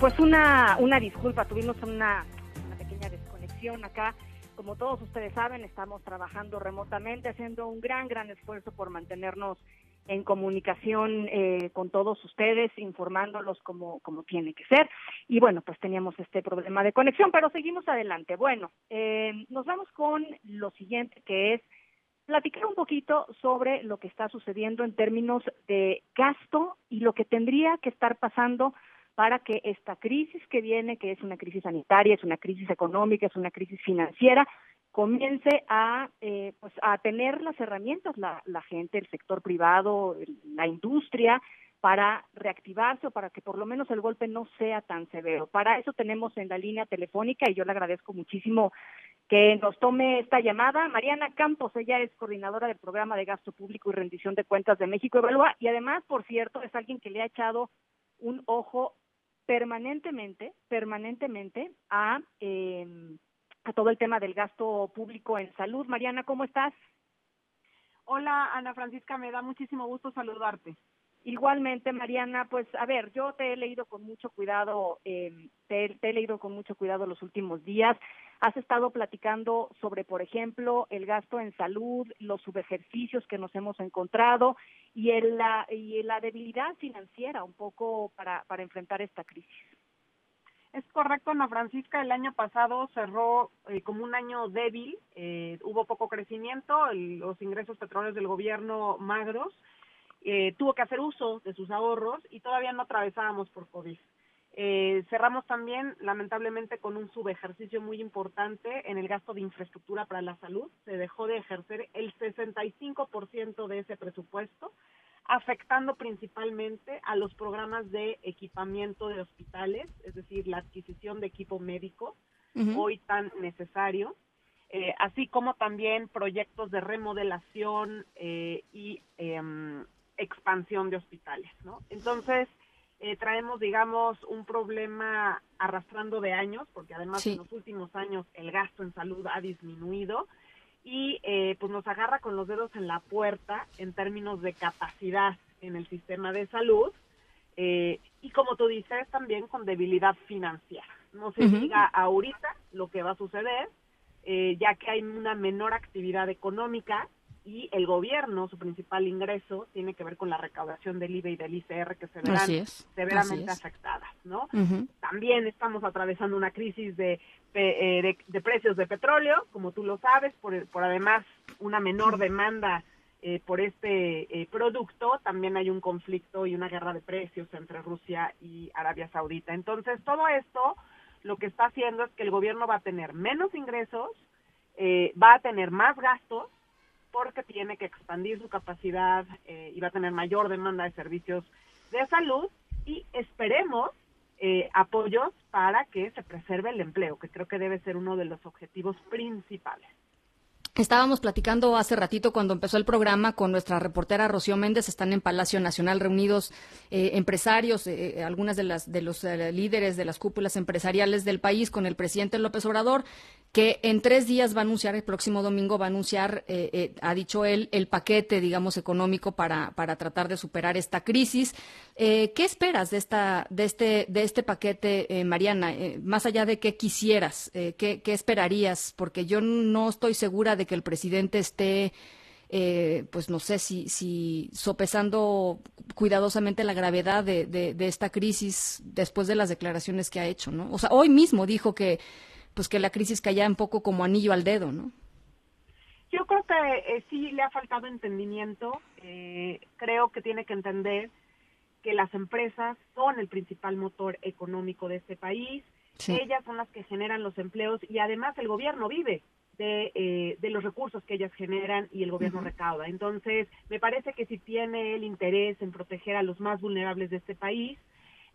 Pues una, una disculpa, tuvimos una, pequeña desconexión acá. Como todos ustedes saben, estamos trabajando remotamente, haciendo un gran, gran esfuerzo por mantenernos en comunicación eh, con todos ustedes, informándolos como, como tiene que ser. Y bueno, pues teníamos este problema de conexión, pero seguimos adelante. Bueno, eh, nos vamos con lo siguiente, que es platicar un poquito sobre lo que está sucediendo en términos de gasto y lo que tendría que estar pasando para que esta crisis que viene, que es una crisis sanitaria, es una crisis económica, es una crisis financiera, comience a, eh, pues a tener las herramientas la, la gente, el sector privado, la industria, para reactivarse o para que por lo menos el golpe no sea tan severo. Para eso tenemos en la línea telefónica y yo le agradezco muchísimo que nos tome esta llamada. Mariana Campos, ella es coordinadora del programa de gasto público y rendición de cuentas de México Evalúa y además, por cierto, es alguien que le ha echado un ojo permanentemente, permanentemente a, eh, a todo el tema del gasto público en salud. Mariana, ¿cómo estás? Hola, Ana Francisca, me da muchísimo gusto saludarte. Igualmente, Mariana, pues a ver, yo te he leído con mucho cuidado, eh, te, he leído con mucho cuidado los últimos días. Has estado platicando sobre, por ejemplo, el gasto en salud, los subejercicios que nos hemos encontrado y, el, la, y la debilidad financiera un poco para, enfrentar esta crisis. Es correcto, Ana Francisca, el año pasado cerró eh, como un año débil, eh, hubo poco crecimiento, los ingresos petroleros del gobierno magros, eh, tuvo que hacer uso de sus ahorros y todavía no atravesábamos por COVID. Eh, cerramos también, lamentablemente, con un subejercicio muy importante en el gasto de infraestructura para la salud. Se dejó de ejercer el 65% de ese presupuesto, afectando principalmente a los programas de equipamiento de hospitales, es decir, la adquisición de equipo médico, hoy tan necesario, eh, así como también proyectos de remodelación eh, y em, expansión de hospitales, ¿no? Entonces, eh, traemos, digamos, un problema arrastrando de años, porque además en los últimos años el gasto en salud ha disminuido y eh, pues nos agarra con los dedos en la puerta en términos de capacidad en el sistema de salud eh, y como tú dices también con debilidad financiera. No se diga ahorita lo que va a suceder, ya que hay una menor actividad económica y el gobierno, su principal ingreso, tiene que ver con la recaudación del IVA y del ICR que se verán severamente afectadas, ¿no? También estamos atravesando una crisis de, eh, de, precios de petróleo, como tú lo sabes, por, por además una menor demanda eh, por este eh, producto, también hay un conflicto y una guerra de precios entre Rusia y Arabia Saudita. Entonces, todo esto lo que está haciendo es que el gobierno va a tener menos ingresos, va a tener más gastos, porque tiene que expandir su capacidad eh, y va a tener mayor demanda de servicios de salud y esperemos eh, apoyos para que se preserve el empleo, que creo que debe ser uno de los objetivos principales. Estábamos platicando hace ratito cuando empezó el programa con nuestra reportera Rocío Méndez. Están en Palacio Nacional reunidos eh, empresarios, eh, algunas de las de los líderes de las cúpulas empresariales del país con el presidente López Obrador que en tres días va a anunciar, el próximo domingo va a anunciar, eh, eh, ha dicho él, el paquete, digamos, económico para, para tratar de superar esta crisis. Eh, ¿Qué esperas de, esta, de, este, de este paquete, Mariana? más allá de qué quisieras, ¿qué, ¿qué, esperarías? Porque yo no estoy segura de que el presidente esté... pues no sé si, si sopesando cuidadosamente la gravedad de, de, de, esta crisis después de las declaraciones que ha hecho, ¿no? O sea, hoy mismo dijo que pues que la crisis caía un poco como anillo al dedo, ¿no? Yo creo que eh, sí le ha faltado entendimiento. Eh, creo que tiene que entender que las empresas son el principal motor económico de este país. Ellas son las que generan los empleos y además el gobierno vive de, eh, de los recursos que ellas generan y el gobierno recauda. Entonces, me parece que si tiene el interés en proteger a los más vulnerables de este país,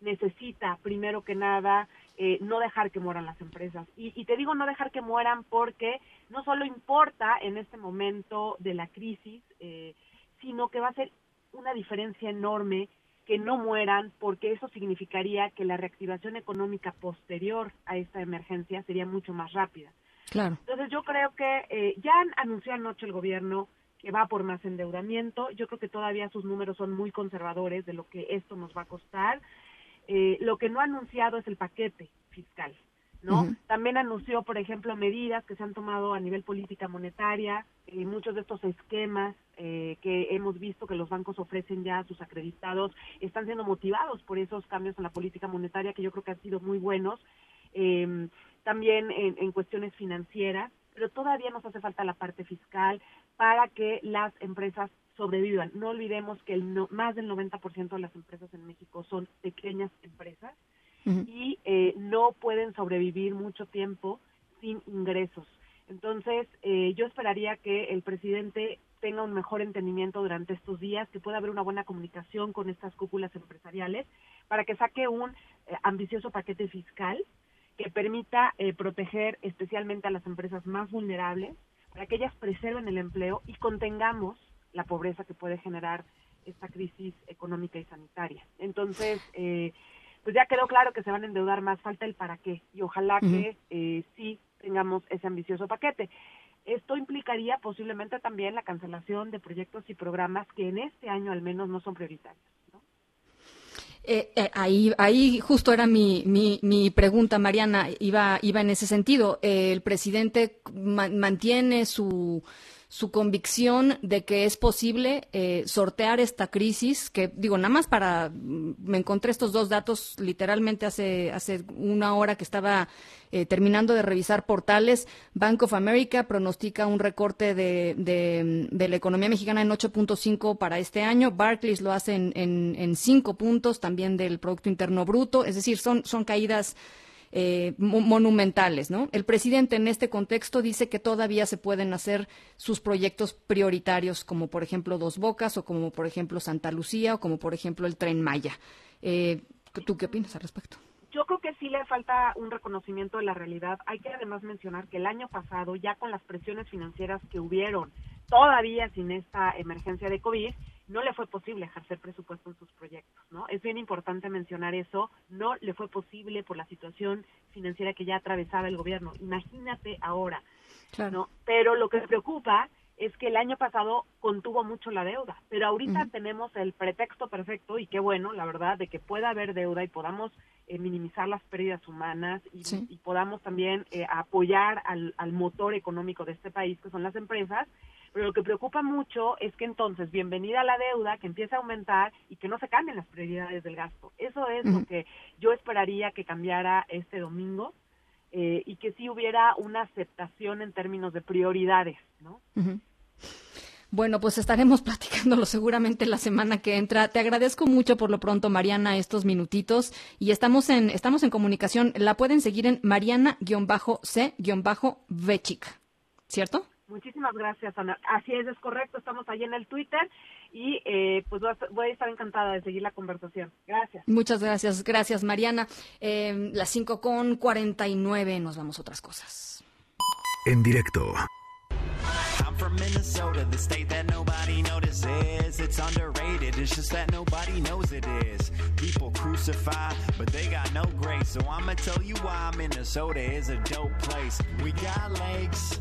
necesita, primero que nada, eh, no dejar que mueran las empresas. Y, te digo no dejar que mueran porque no solo importa en este momento de la crisis, eh, sino que va a ser una diferencia enorme que no mueran porque eso significaría que la reactivación económica posterior a esta emergencia sería mucho más rápida. Claro. Entonces yo creo que eh, ya anunció anoche el gobierno que va por más endeudamiento. Yo creo que todavía sus números son muy conservadores de lo que esto nos va a costar. Eh, lo que no ha anunciado es el paquete fiscal, ¿no? También anunció, por ejemplo, medidas que se han tomado a nivel política monetaria, y muchos de estos esquemas eh, que hemos visto que los bancos ofrecen ya a sus acreditados están siendo motivados por esos cambios en la política monetaria que yo creo que han sido muy buenos. Eh, también en, en cuestiones financieras, pero todavía nos hace falta la parte fiscal para que las empresas sobrevivan. No olvidemos que el más del 90% de las empresas en México son pequeñas empresas y eh, no pueden sobrevivir mucho tiempo sin ingresos. Entonces, eh, yo esperaría que el presidente tenga un mejor entendimiento durante estos días, que pueda haber una buena comunicación con estas cúpulas empresariales para que saque un eh, ambicioso paquete fiscal que permita proteger especialmente a las empresas más vulnerables, para que ellas preserven el empleo y contengamos la pobreza que puede generar esta crisis económica y sanitaria. Entonces, eh, pues ya quedó claro que se van a endeudar más, falta el para qué, y ojalá que eh, sí tengamos ese ambicioso paquete. Esto implicaría posiblemente también la cancelación de proyectos y programas que en este año al menos no son prioritarios. Eh, eh, ahí, ahí justo era mi, mi, mi, pregunta, Mariana, iba, iba en ese sentido. el presidente mantiene su su convicción de que es posible eh, sortear esta crisis, que digo, nada más para, mm, me encontré estos dos datos literalmente hace, hace una hora que estaba eh, terminando de revisar portales, Bank of America pronostica un recorte de, de, la economía mexicana en 8.5 para este año, Barclays lo hace en, en, en 5 puntos también del Producto Interno Bruto, es decir, son, son caídas eh, monumentales, ¿no? El presidente en este contexto dice que todavía se pueden hacer sus proyectos prioritarios, como por ejemplo Dos Bocas, o como por ejemplo Santa Lucía, o como por ejemplo el Tren Maya. Eh, ¿Tú qué opinas al respecto? Yo creo que sí le falta un reconocimiento de la realidad. Hay que además mencionar que el año pasado, ya con las presiones financieras que hubieron, todavía sin esta emergencia de COVID, no le fue posible ejercer presupuesto en sus proyectos, ¿no? Es bien importante mencionar eso, no le fue posible por la situación financiera que ya atravesaba el gobierno. Imagínate ahora, ¿no? Pero lo que preocupa es que el año pasado contuvo mucho la deuda, pero ahorita tenemos el pretexto perfecto y qué bueno, la verdad, de que pueda haber deuda y podamos eh, minimizar las pérdidas humanas y, podamos también eh, apoyar al, al motor económico de este país, que son las empresas, pero lo que preocupa mucho es que entonces, bienvenida a la deuda, que empiece a aumentar y que no se cambien las prioridades del gasto. Eso es lo que yo esperaría que cambiara este domingo eh, y que sí hubiera una aceptación en términos de prioridades, ¿no? Bueno, pues estaremos platicándolo seguramente la semana que entra. Te agradezco mucho por lo pronto, Mariana, estos minutitos y estamos en estamos en comunicación. La pueden seguir en Mariana-C-Vechik, ¿cierto? Muchísimas gracias, Ana. Así es, es correcto. Estamos ahí en el Twitter y eh, pues voy a estar encantada de seguir la conversación. Gracias. Muchas gracias. Gracias, Mariana. Eh, las 5 con 49 nos vamos a otras cosas. En directo. From Minnesota, the state that nobody notices. It's underrated, it's just that nobody knows it is. People crucify, but they got no grace. So I'ma tell you why Minnesota is a dope place. We got lakes.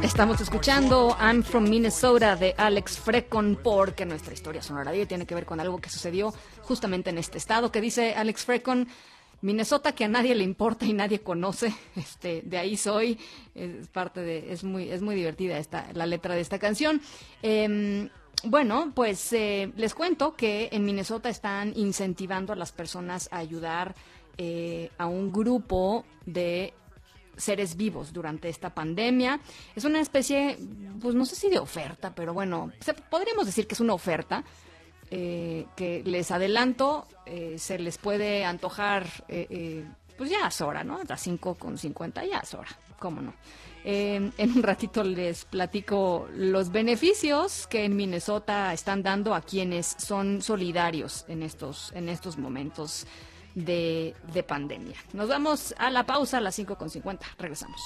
Estamos escuchando I'm from Minnesota de Alex Frecon porque nuestra historia sonora tiene que ver con algo que sucedió justamente en este estado que dice Alex Frecon Minnesota que a nadie le importa y nadie conoce, este, de ahí soy, es parte de, es muy, es muy divertida esta, la letra de esta canción. Em, bueno, pues eh, les cuento que en Minnesota están incentivando a las personas a ayudar eh, a un grupo de seres vivos durante esta pandemia. Es una especie, pues no sé si de oferta, pero bueno, podríamos decir que es una oferta eh, que les adelanto, eh, se les puede antojar, eh, pues ya es hora, ¿no? A las 5 con 50 ya es hora, cómo no. en un ratito les platico los beneficios que en Minnesota están dando a quienes son solidarios en estos, en estos momentos de, de pandemia. Nos vamos a la pausa a las 5.50. Regresamos.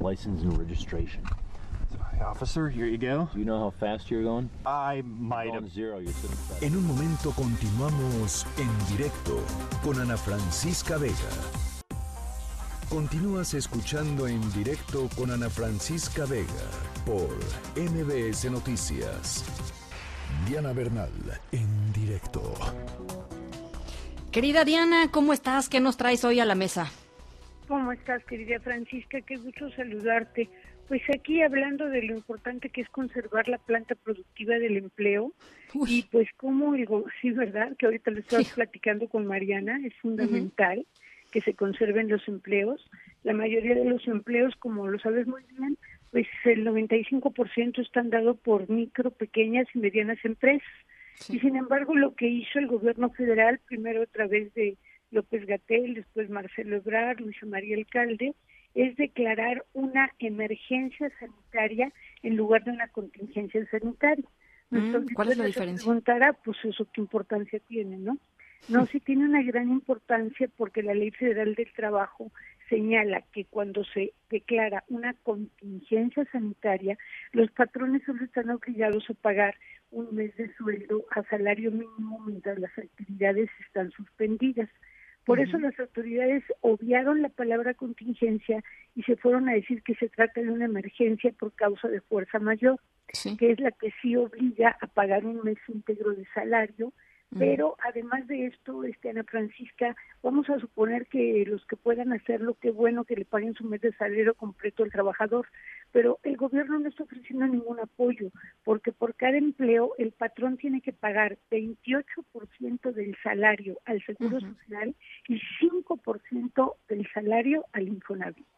License and registration. Officer, here you go. Do you know how fast you're going? I might have. Zero, you're sitting fast. En un momento continuamos en directo con Ana Francisca Vega. Continúas escuchando en directo con Ana Francisca Vega por MBS Noticias. Diana Bernal, en directo. Querida Diana, ¿cómo estás? ¿Qué nos traes hoy a la mesa? ¿Cómo estás, querida Francisca? Qué gusto saludarte. Pues aquí hablando de lo importante que es conservar la planta productiva del empleo y pues como digo, sí, ¿verdad? Que ahorita lo estaba platicando con Mariana, es fundamental que se conserven los empleos. La mayoría de los empleos, como lo sabes muy bien, pues el 95% están dados por micro, pequeñas y medianas empresas. Y sin embargo, lo que hizo el gobierno federal, primero a través de López Gatel, después Marcelo Ebrard, Luisa María Alcalde, es declarar una emergencia sanitaria en lugar de una contingencia sanitaria. Mm, ¿Cuál es la diferencia? preguntará, pues eso qué importancia tiene, ¿no? No, sí tiene una gran importancia porque la Ley Federal del Trabajo señala que cuando se declara una contingencia sanitaria, los patrones solo están obligados a pagar un mes de sueldo a salario mínimo mientras las actividades están suspendidas. Por eso las autoridades obviaron la palabra contingencia y se fueron a decir que se trata de una emergencia por causa de fuerza mayor, que es la que sí obliga a pagar un mes íntegro de salario pero además de esto, este, Ana Francisca, vamos a suponer que los que puedan hacerlo, qué bueno que le paguen su mes de salario completo al trabajador, pero el gobierno no está ofreciendo ningún apoyo, porque por cada empleo el patrón tiene que pagar 28% del salario al Seguro Social y 5% del salario al Infonavit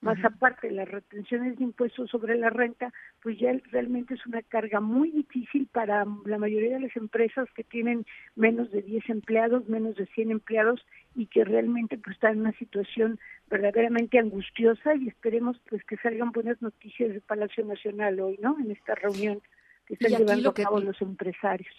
más aparte las retenciones de impuestos sobre la renta, pues ya realmente es una carga muy difícil para la mayoría de las empresas que tienen menos de 10 empleados, menos de 100 empleados y que realmente pues están en una situación verdaderamente angustiosa y esperemos pues que salgan buenas noticias de Palacio Nacional hoy, ¿no? En esta reunión que están llevando a cabo los empresarios.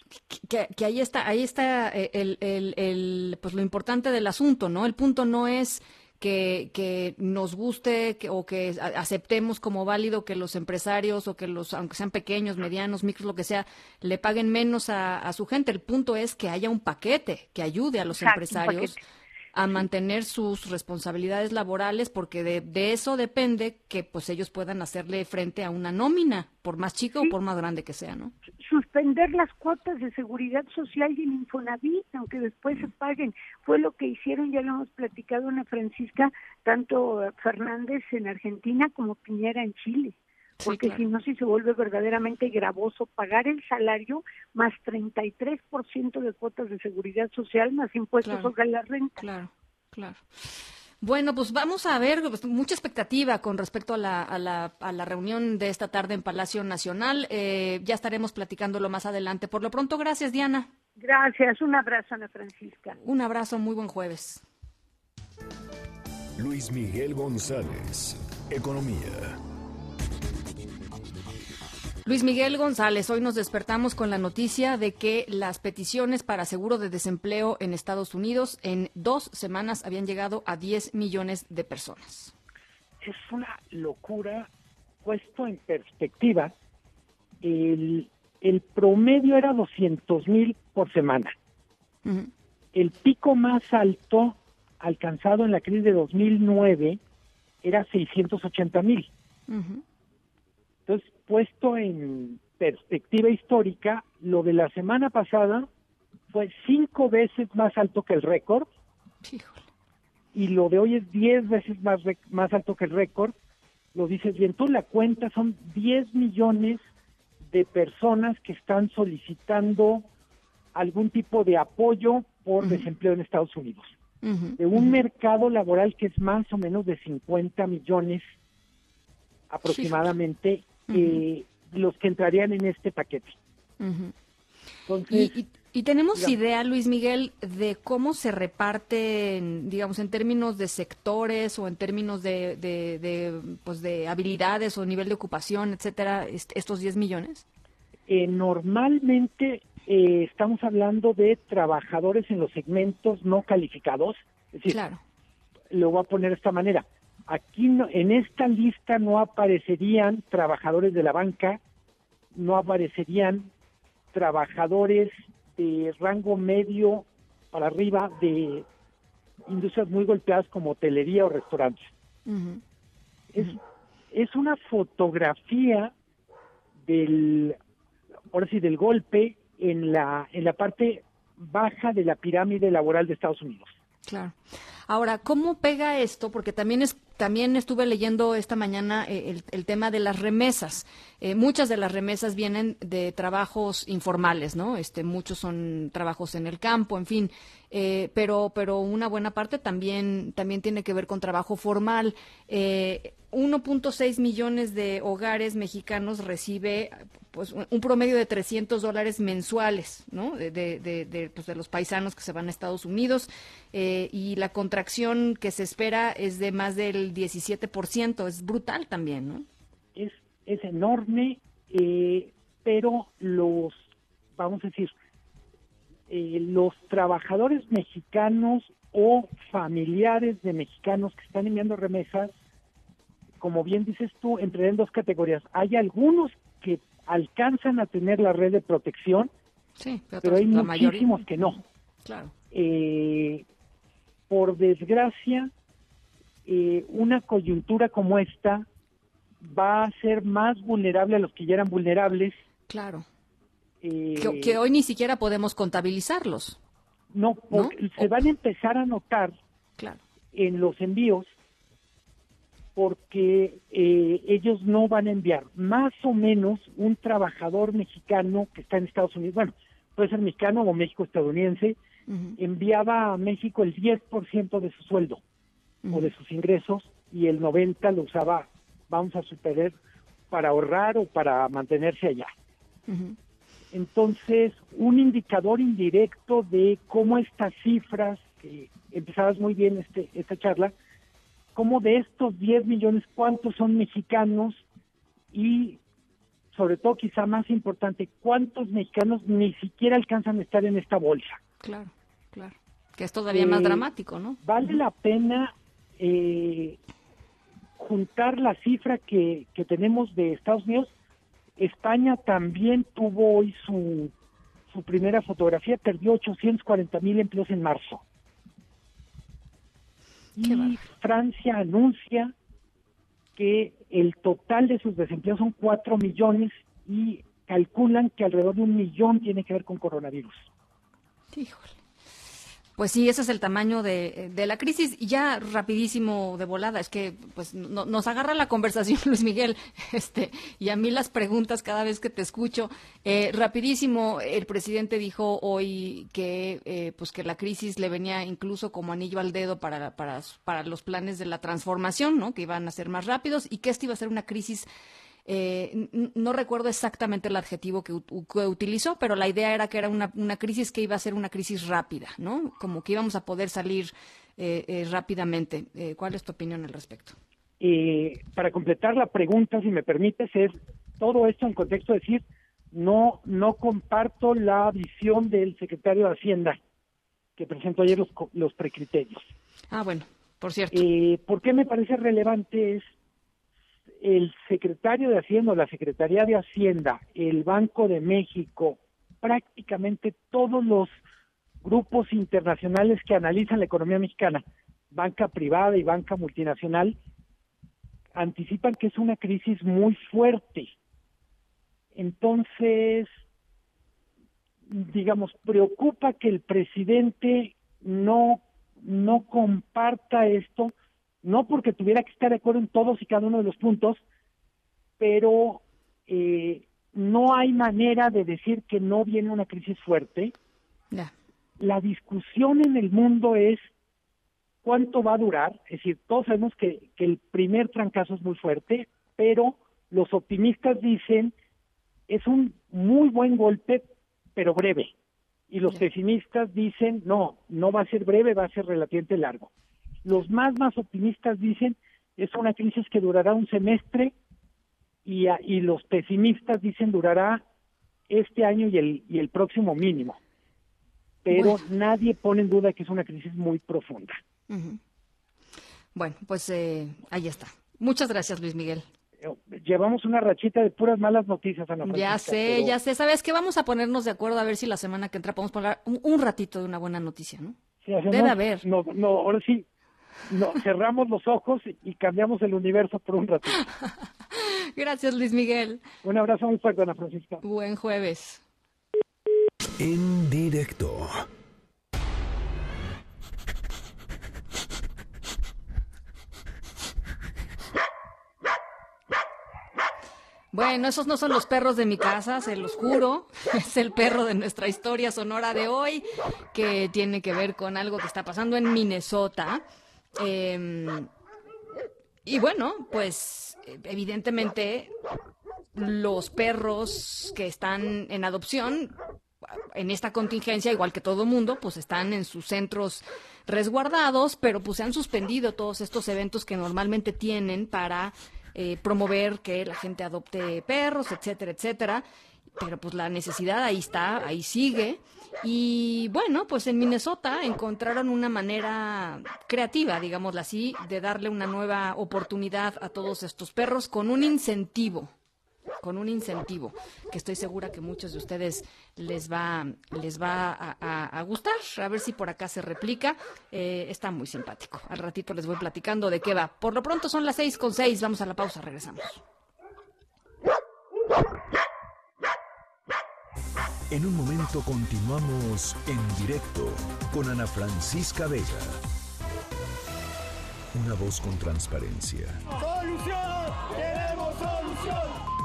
Que, que, ahí está, ahí está eh, el, el, el, pues lo importante del asunto, ¿no? El punto no es que, que nos guste o que aceptemos como válido que los empresarios o que los, aunque sean pequeños, medianos, micros, lo que sea, le paguen menos a, su gente. El punto es que haya un paquete que ayude a los empresarios a mantener sus responsabilidades laborales porque de, de, eso depende que pues ellos puedan hacerle frente a una nómina, por más chica o por más grande que sea, ¿no? Suspender las cuotas de seguridad social y el Infonavit, aunque después se paguen, fue lo que hicieron, ya lo hemos platicado Ana Francisca, tanto Fernández en Argentina como Piñera en Chile porque si no, si se vuelve verdaderamente gravoso pagar el salario más 33% de cuotas de seguridad social más impuestos sobre la renta. Claro, claro. Bueno, pues vamos a ver, pues, mucha expectativa con respecto a la, a la, a la reunión de esta tarde en Palacio Nacional. Eh, ya estaremos platicándolo más adelante. Por lo pronto, gracias, Diana. Gracias, un abrazo, Ana Francisca. Un abrazo, muy buen jueves. Luis Miguel González, Economía. Luis Miguel González, hoy nos despertamos con la noticia de que las peticiones para seguro de desempleo en Estados Unidos en dos semanas habían llegado a 10 millones de personas. Es una locura puesto en perspectiva. El, promedio era 200 mil por semana. El pico más alto alcanzado en la crisis de 2009 era 680 mil. Puesto en perspectiva histórica, lo de la semana pasada fue cinco veces más alto que el récord. Y lo de hoy es diez veces más, más alto que el récord. Lo dices bien, tú la cuenta son 10 millones de personas que están solicitando algún tipo de apoyo por desempleo en Estados Unidos. De un mercado laboral que es más o menos de 50 millones aproximadamente eh, los que entrarían en este paquete. y, tenemos idea, Luis Miguel, de cómo se reparten, digamos, en términos de sectores o en términos de, de, pues de habilidades o nivel de ocupación, etcétera, estos 10 millones? Eh, normalmente eh, estamos hablando de trabajadores en los segmentos no calificados. Es decir, claro. lo voy a poner de esta manera. Aquí en esta lista no aparecerían trabajadores de la banca, no aparecerían trabajadores de rango medio para arriba de industrias muy golpeadas como hotelería o restaurantes. es, es una fotografía del, ahora sí, del golpe en la, en la parte baja de la pirámide laboral de Estados Unidos. Claro. Ahora, ¿cómo pega esto? Porque también es también estuve leyendo esta mañana eh, el, tema de las remesas. Eh, muchas de las remesas vienen de trabajos informales, ¿no? Este, muchos son trabajos en el campo, en fin. Eh, pero, pero una buena parte también, también tiene que ver con trabajo formal. 1.6 millones de hogares mexicanos recibe pues un promedio de 300 dólares mensuales, ¿no? De, de, pues, de, los paisanos que se van a Estados Unidos eh, y la contracción que se espera es de más del 17%, es brutal también, ¿no? Es, es enorme, eh, pero los, vamos a decir, eh, los trabajadores mexicanos o familiares de mexicanos que están enviando remesas, como bien dices tú, entran en dos categorías. Hay algunos que alcanzan a tener la red de protección, pero, hay muchísimos que no. Claro. Eh, por desgracia, eh, una coyuntura como esta va a ser más vulnerable a los que ya eran vulnerables. Claro. Eh, Que, que hoy ni siquiera podemos contabilizarlos. no, porque se van a empezar a notar Claro. en los envíos porque eh, ellos no van a enviar más o menos un trabajador mexicano que está en Estados Unidos, bueno, puede ser mexicano o México estadounidense, enviaba a México el 10% de su sueldo o de sus ingresos y el 90 lo usaba, vamos a suponer, para ahorrar o para mantenerse allá. Entonces, un indicador indirecto de cómo estas cifras, que empezabas muy bien este, esta charla, cómo de estos 10 millones, cuántos son mexicanos y, sobre todo, quizá más importante, cuántos mexicanos ni siquiera alcanzan a estar en esta bolsa. Claro, claro. Que es todavía más Eh, dramático, ¿no? Vale la pena eh, juntar la cifra que, que tenemos de Estados Unidos. España también tuvo hoy su, su primera fotografía, perdió 840 mil empleos en marzo. Y Francia anuncia que el total de sus desempleos son 4 millones y calculan que alrededor de un millón tiene que ver con coronavirus. Híjole. Pues sí, ese es el tamaño de, de la crisis. Y ya rapidísimo de volada, es que pues no- nos agarra la conversación, Luis Miguel, este, y a mí las preguntas cada vez que te escucho. Eh, rapidísimo, el presidente dijo hoy que eh, pues que la crisis le venía incluso como anillo al dedo para, para, para los planes de la transformación, ¿no? Que iban a ser más rápidos y que esta iba a ser una crisis eh, no recuerdo exactamente el adjetivo que, que utilizó, pero la idea era que era una, una crisis que iba a ser una crisis rápida, ¿no? Como que íbamos a poder salir eh, eh, rápidamente. Eh, ¿Cuál es tu opinión al respecto? Para completar la pregunta, si me permites, es todo esto en contexto de decir, no, no comparto la visión del secretario de Hacienda que presentó ayer los, los precriterios. Ah, bueno, por cierto. Eh, ¿Por qué me parece relevante? Es el secretario de Hacienda, la Secretaría de Hacienda, el Banco de México, prácticamente todos los grupos internacionales que analizan la economía mexicana, banca privada y banca multinacional, anticipan que es una crisis muy fuerte. Entonces, digamos, preocupa que el presidente no, no comparta esto, no porque tuviera que estar de acuerdo en todos y cada uno de los puntos, pero eh, no hay manera de decir que no viene una crisis fuerte. La discusión en el mundo es cuánto va a durar, es decir, todos sabemos que, que el primer trancazo es muy fuerte, pero los optimistas dicen es un muy buen golpe, pero breve. Y los pesimistas dicen, no, no va a ser breve, va a ser relativamente largo. Los más, más optimistas dicen, es una crisis que durará un semestre y, a- y los pesimistas dicen durará este año y el, y el próximo mínimo. Pero nadie pone en duda que es una crisis muy profunda. Ujú. Bueno, pues eh, ahí está. Muchas gracias, Luis Miguel. Llevamos una rachita de puras malas noticias, Ana Ya Francisca, sé, pero- ya sé. ¿Sabes qué? Vamos a ponernos de acuerdo a ver si la semana que entra podemos hablar un, un ratito de una buena noticia, ¿no? Sí, hacemos- Debe haber. No, no, ahora sí, no, cerramos los ojos y cambiamos el universo por un ratito. Gracias, Luis Miguel. Un abrazo muy fuerte, Ana Francisca. Buen jueves. En directo. Bueno, esos no son los perros de mi casa, se los juro. Es el perro de nuestra historia sonora de hoy, que tiene que ver con algo que está pasando en Minnesota. Eh, y bueno, pues evidentemente los perros que están en adopción en esta contingencia, igual que todo mundo, pues están en sus centros resguardados, pero pues se han suspendido todos estos eventos que normalmente tienen para eh, promover que la gente adopte perros, etcétera, etcétera. Pero pues la necesidad ahí está, ahí sigue. Y bueno, pues en Minnesota encontraron una manera creativa, digámoslo así, de darle una nueva oportunidad a todos estos perros con un incentivo. con un incentivo que estoy segura que muchos de ustedes les va, les va a, gustar. A ver si por acá se replica. Eh, está muy simpático. Al ratito les voy platicando de qué va. Por lo pronto son las seis con seis. Vamos a la pausa, regresamos. En un momento continuamos en directo con Ana Francisca Vega. Una voz con transparencia. ¡Solución! ¡Queremos solución!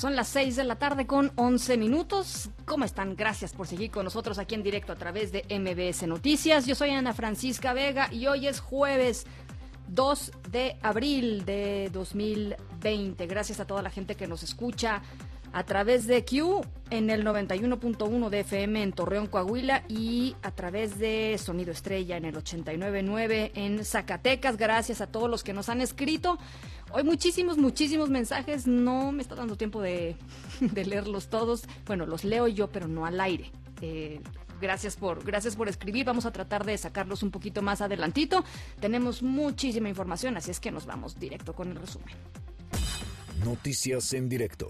Son las 6 de la tarde con 11 minutos. ¿Cómo están? Gracias por seguir con nosotros aquí en directo a través de MBS Noticias. Yo soy Ana Francisca Vega y hoy es jueves 2 de abril de 2020. Gracias a toda la gente que nos escucha a través de Q en el 91.1 de FM en Torreón, Coahuila y a través de Sonido Estrella en el 89.9 en Zacatecas. Gracias a todos los que nos han escrito. Hoy muchísimos, muchísimos mensajes. No me está dando tiempo de, leerlos todos. Bueno, los leo yo, pero no al aire. Eh, gracias por, gracias por escribir. Vamos a tratar de sacarlos un poquito más adelantito. Tenemos muchísima información, así es que nos vamos directo con el resumen. Noticias en directo.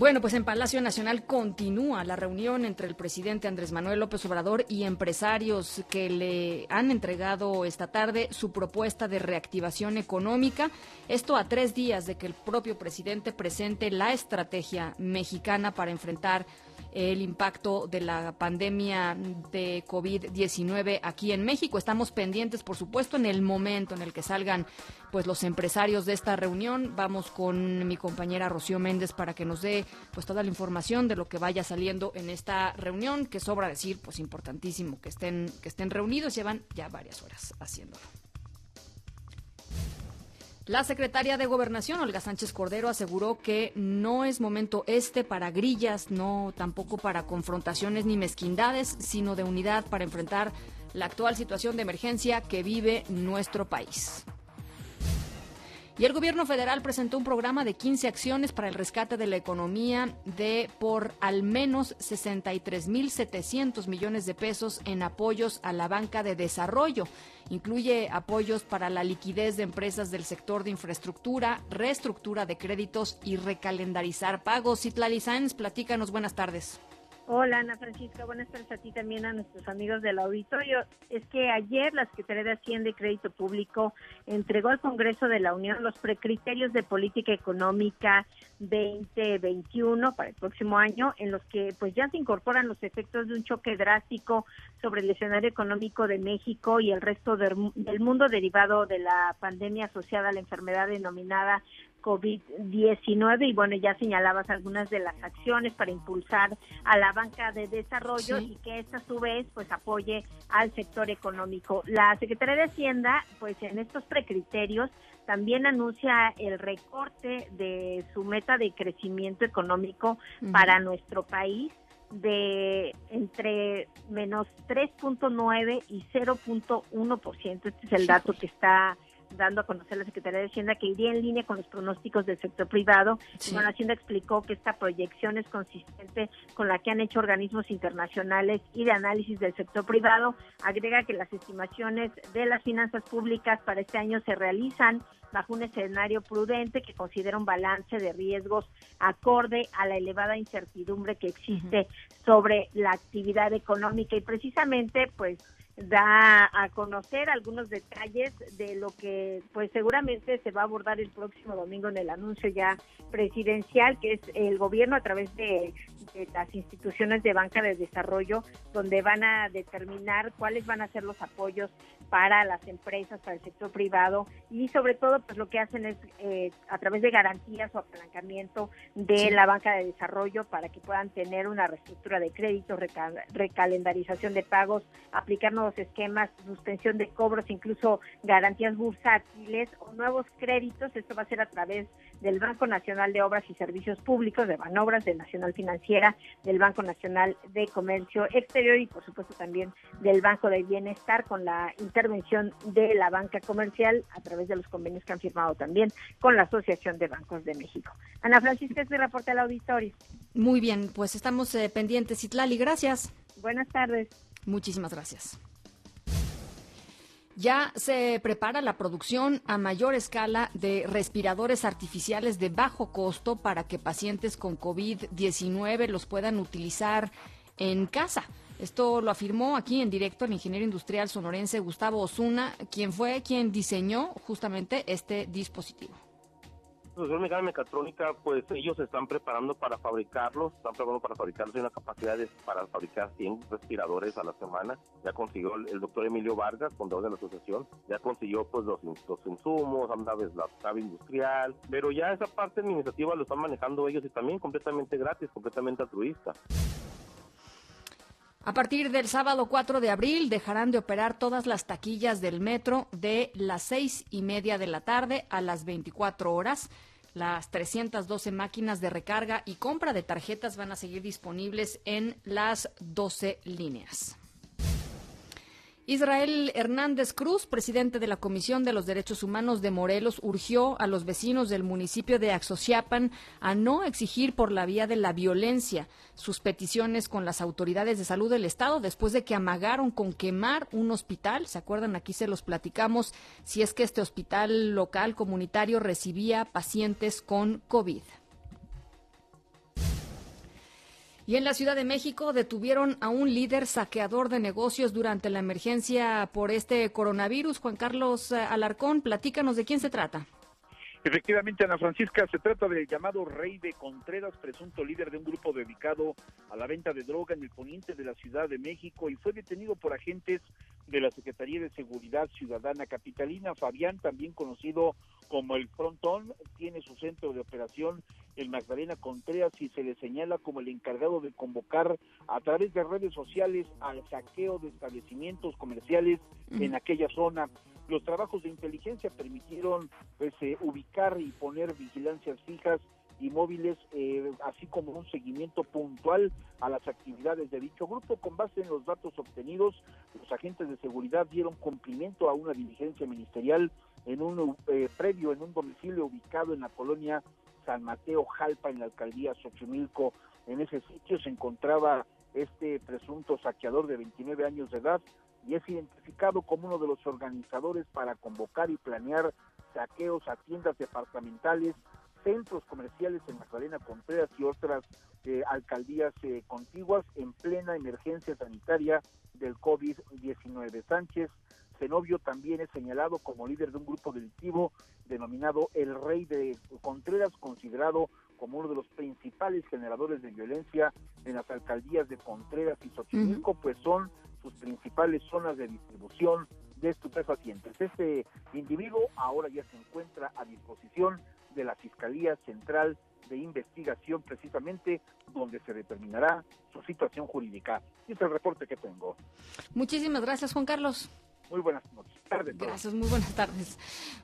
Bueno, pues en Palacio Nacional continúa la reunión entre el presidente Andrés Manuel López Obrador y empresarios que le han entregado esta tarde su propuesta de reactivación económica. Esto a tres días de que el propio presidente presente la estrategia mexicana para enfrentar el impacto de la pandemia de COVID-19 aquí en México. Estamos pendientes, por supuesto, en el momento en el que salgan pues los empresarios de esta reunión. Vamos con mi compañera Rocío Méndez para que nos dé pues toda la información de lo que vaya saliendo en esta reunión, que sobra decir, pues importantísimo que estén que estén reunidos, llevan ya varias horas haciéndolo. La secretaria de Gobernación, Olga Sánchez Cordero, aseguró que no es momento este para grillas, no tampoco para confrontaciones ni mezquindades, sino de unidad para enfrentar la actual situación de emergencia que vive nuestro país. Y el gobierno federal presentó un programa de 15 acciones para el rescate de la economía de por al menos 63.700 millones de pesos en apoyos a la banca de desarrollo. Incluye apoyos para la liquidez de empresas del sector de infraestructura, reestructura de créditos y recalendarizar pagos. Citlali Sáenz, platícanos, buenas tardes. Hola Ana Francisca, buenas tardes a ti también a nuestros amigos del auditorio. Es que ayer la Secretaría de Hacienda y Crédito Público entregó al Congreso de la Unión los precriterios de política económica 2021 para el próximo año, en los que pues ya se incorporan los efectos de un choque drástico sobre el escenario económico de México y el resto del mundo derivado de la pandemia asociada a la enfermedad denominada COVID-19 y bueno, ya señalabas algunas de las acciones para impulsar a la banca de desarrollo y que esta a su vez pues apoye al sector económico. La Secretaría de Hacienda pues en estos precriterios también anuncia el recorte de su meta de crecimiento económico para nuestro país de entre menos 3.9 y 0.1%. Este es el dato que está dando a conocer la Secretaría de Hacienda que iría en línea con los pronósticos del sector privado. Bueno, Hacienda explicó que esta proyección es consistente con la que han hecho organismos internacionales y de análisis del sector privado. Agrega que las estimaciones de las finanzas públicas para este año se realizan bajo un escenario prudente que considera un balance de riesgos acorde a la elevada incertidumbre que existe sobre la actividad económica y precisamente pues da a conocer algunos detalles de lo que pues seguramente se va a abordar el próximo domingo en el anuncio ya presidencial que es el gobierno a través de de las instituciones de banca de desarrollo, donde van a determinar cuáles van a ser los apoyos para las empresas, para el sector privado y sobre todo pues lo que hacen es eh, a través de garantías o apalancamiento de la banca de desarrollo para que puedan tener una reestructura de créditos, recalendarización de pagos, aplicar nuevos esquemas, suspensión de cobros, incluso garantías bursátiles o nuevos créditos. Esto va a ser a través del Banco Nacional de Obras y Servicios Públicos, de Banobras, de Nacional Financiera, del Banco Nacional de Comercio Exterior y por supuesto también del Banco de Bienestar con la intervención de la banca comercial a través de los convenios que han firmado también con la Asociación de Bancos de México. Ana Francisca, es mi reporte al auditorio. Muy bien, pues estamos eh, pendientes. Itlali, gracias. Buenas tardes. Muchísimas gracias. Ya se prepara la producción a mayor escala de respiradores artificiales de bajo costo para que pacientes con COVID-19 los puedan utilizar en casa. Esto lo afirmó aquí en directo el ingeniero industrial sonorense Gustavo Osuna, quien fue quien diseñó justamente este dispositivo. Asociación Mexicana de Mecatrónica, pues ellos están preparando para fabricarlos, están preparando para fabricarlos, hay una capacidad de, para fabricar 100 respiradores a la semana. Ya consiguió el, doctor Emilio Vargas, fundador de la asociación, ya consiguió pues los, los insumos, anda la nave industrial, pero ya esa parte administrativa lo están manejando ellos y también completamente gratis, completamente altruista. A partir del sábado 4 de abril dejarán de operar todas las taquillas del metro de las seis y media de la tarde a las 24 horas. Las 312 máquinas de recarga y compra de tarjetas van a seguir disponibles en las 12 líneas. Israel Hernández Cruz, presidente de la Comisión de los Derechos Humanos de Morelos, urgió a los vecinos del municipio de Axociapan a no exigir por la vía de la violencia sus peticiones con las autoridades de salud del Estado después de que amagaron con quemar un hospital. ¿Se acuerdan? Aquí se los platicamos si es que este hospital local comunitario recibía pacientes con COVID. Y en la Ciudad de México detuvieron a un líder saqueador de negocios durante la emergencia por este coronavirus. Juan Carlos eh, Alarcón, platícanos de quién se trata. Efectivamente, Ana Francisca, se trata del llamado Rey de Contreras, presunto líder de un grupo dedicado a la venta de droga en el poniente de la Ciudad de México y fue detenido por agentes de la Secretaría de Seguridad Ciudadana Capitalina. Fabián, también conocido como el Frontón, tiene su centro de operación en Magdalena Contreras y se le señala como el encargado de convocar a través de redes sociales al saqueo de establecimientos comerciales en aquella zona. Los trabajos de inteligencia permitieron pues, eh, ubicar y poner vigilancias fijas y móviles, eh, así como un seguimiento puntual a las actividades de dicho grupo. Con base en los datos obtenidos, los agentes de seguridad dieron cumplimiento a una diligencia ministerial en un eh, previo, en un domicilio ubicado en la colonia San Mateo Jalpa, en la alcaldía Xochimilco. En ese sitio se encontraba este presunto saqueador de 29 años de edad, y es identificado como uno de los organizadores para convocar y planear saqueos a tiendas departamentales, centros comerciales en Magdalena Contreras y otras eh, alcaldías eh, contiguas en plena emergencia sanitaria del COVID-19. Sánchez Zenobio también es señalado como líder de un grupo delictivo denominado El Rey de Contreras, considerado como uno de los principales generadores de violencia en las alcaldías de Contreras y Xochimilco, pues son sus principales zonas de distribución de estupefacientes. Este individuo ahora ya se encuentra a disposición de la Fiscalía Central de Investigación, precisamente donde se determinará su situación jurídica. Este es el reporte que tengo. Muchísimas gracias, Juan Carlos. Muy buenas noches. Gracias, muy buenas tardes.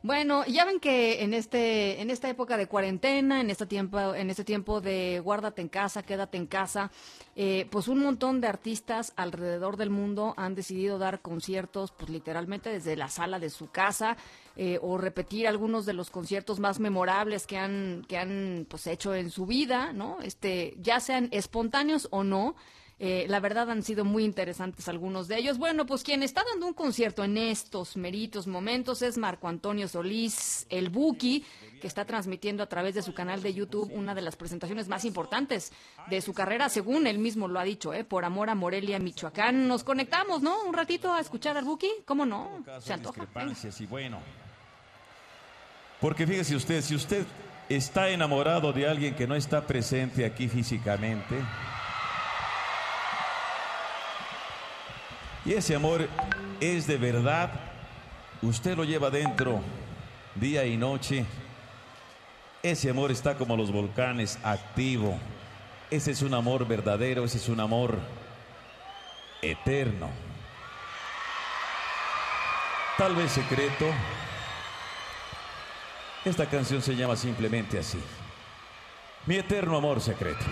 Bueno, ya ven que en este, en esta época de cuarentena, en este tiempo, en este tiempo de guárdate en casa, quédate en casa, eh, pues un montón de artistas alrededor del mundo han decidido dar conciertos, pues literalmente desde la sala de su casa, eh, o repetir algunos de los conciertos más memorables que han, que han pues hecho en su vida, ¿no? Este, ya sean espontáneos o no. Eh, la verdad han sido muy interesantes algunos de ellos. Bueno, pues quien está dando un concierto en estos meritos momentos es Marco Antonio Solís, el Buki, que está transmitiendo a través de su canal de YouTube una de las presentaciones más importantes de su carrera, según él mismo lo ha dicho, ¿eh? por amor a Morelia, Michoacán. Nos conectamos, ¿no? Un ratito a escuchar al Buki, ¿cómo no? Se antoja. y bueno. Porque fíjese usted, si usted está enamorado de alguien que no está presente aquí físicamente, Y ese amor es de verdad. Usted lo lleva dentro día y noche. Ese amor está como los volcanes, activo. Ese es un amor verdadero, ese es un amor eterno. Tal vez secreto. Esta canción se llama simplemente así. Mi eterno amor secreto.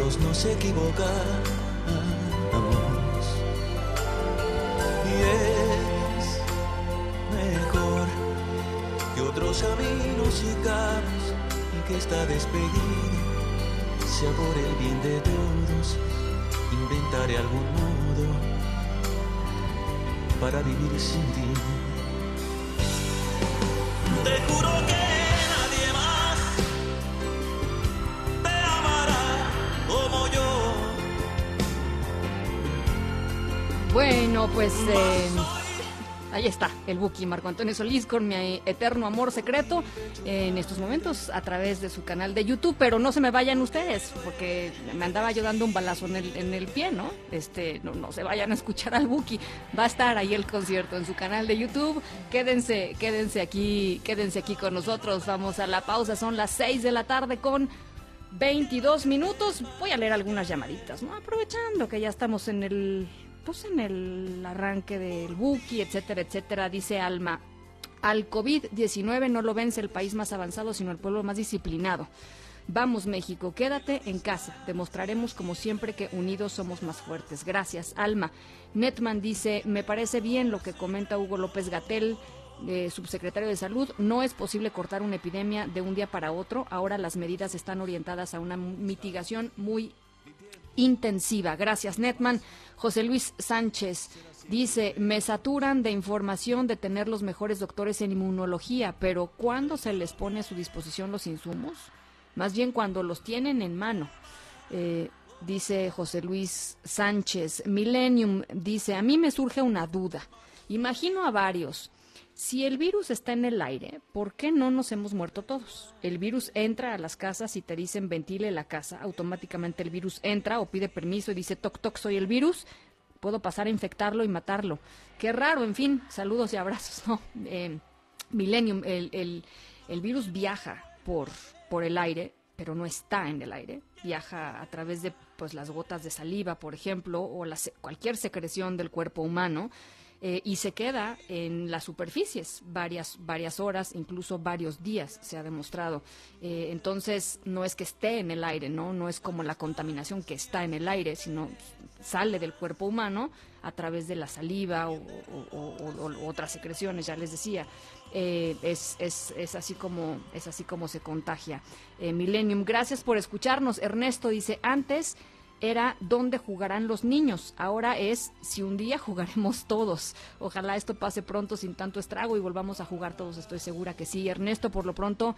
nosotros nos equivocamos. Y es mejor que otros amigos sigamos y que esta despedida sea por el bien de todos. Inventaré algún modo para vivir sin ti. Pues eh, ahí está el Buki Marco Antonio Solís con mi eterno amor secreto en estos momentos a través de su canal de YouTube, pero no se me vayan ustedes porque me andaba yo dando un balazo en el, en el pie, ¿no? Este, no, no se vayan a escuchar al Buki, va a estar ahí el concierto en su canal de YouTube, quédense, quédense aquí, quédense aquí con nosotros, vamos a la pausa, son las 6 de la tarde con 22 minutos, voy a leer algunas llamaditas, ¿no? Aprovechando que ya estamos en el pues en el arranque del Buki, etcétera, etcétera, dice Alma, al COVID-19 no lo vence el país más avanzado, sino el pueblo más disciplinado. Vamos México, quédate en casa. Demostraremos como siempre que unidos somos más fuertes. Gracias, Alma. Netman dice, me parece bien lo que comenta Hugo López Gatel, eh, subsecretario de Salud. No es posible cortar una epidemia de un día para otro. Ahora las medidas están orientadas a una mitigación muy intensiva. Gracias, Netman. José Luis Sánchez dice, me saturan de información de tener los mejores doctores en inmunología, pero ¿cuándo se les pone a su disposición los insumos? Más bien cuando los tienen en mano. Eh, dice José Luis Sánchez. Millennium dice, a mí me surge una duda. Imagino a varios si el virus está en el aire, ¿por qué no nos hemos muerto todos? El virus entra a las casas y te dicen ventile la casa, automáticamente el virus entra o pide permiso y dice toc toc soy el virus, puedo pasar a infectarlo y matarlo. Qué raro, en fin, saludos y abrazos, ¿no? Eh, Millennium, el, virus viaja por, por el aire, pero no está en el aire, viaja a través de pues las gotas de saliva, por ejemplo, o la, cualquier secreción del cuerpo humano eh, y se queda en las superficies varias, varias horas, incluso varios días, se ha demostrado. Eh, entonces, no es que esté en el aire, ¿no? No es como la contaminación que está en el aire, sino sale del cuerpo humano a través de la saliva o, otras secreciones, ya les decía. Eh, es, es, es, así como, es así como se contagia. Millennium, gracias por escucharnos. Ernesto dice, antes era dónde jugarán los niños. Ahora es si un día jugaremos todos. Ojalá esto pase pronto sin tanto estrago y volvamos a jugar todos. Estoy segura que sí. Ernesto, por lo pronto,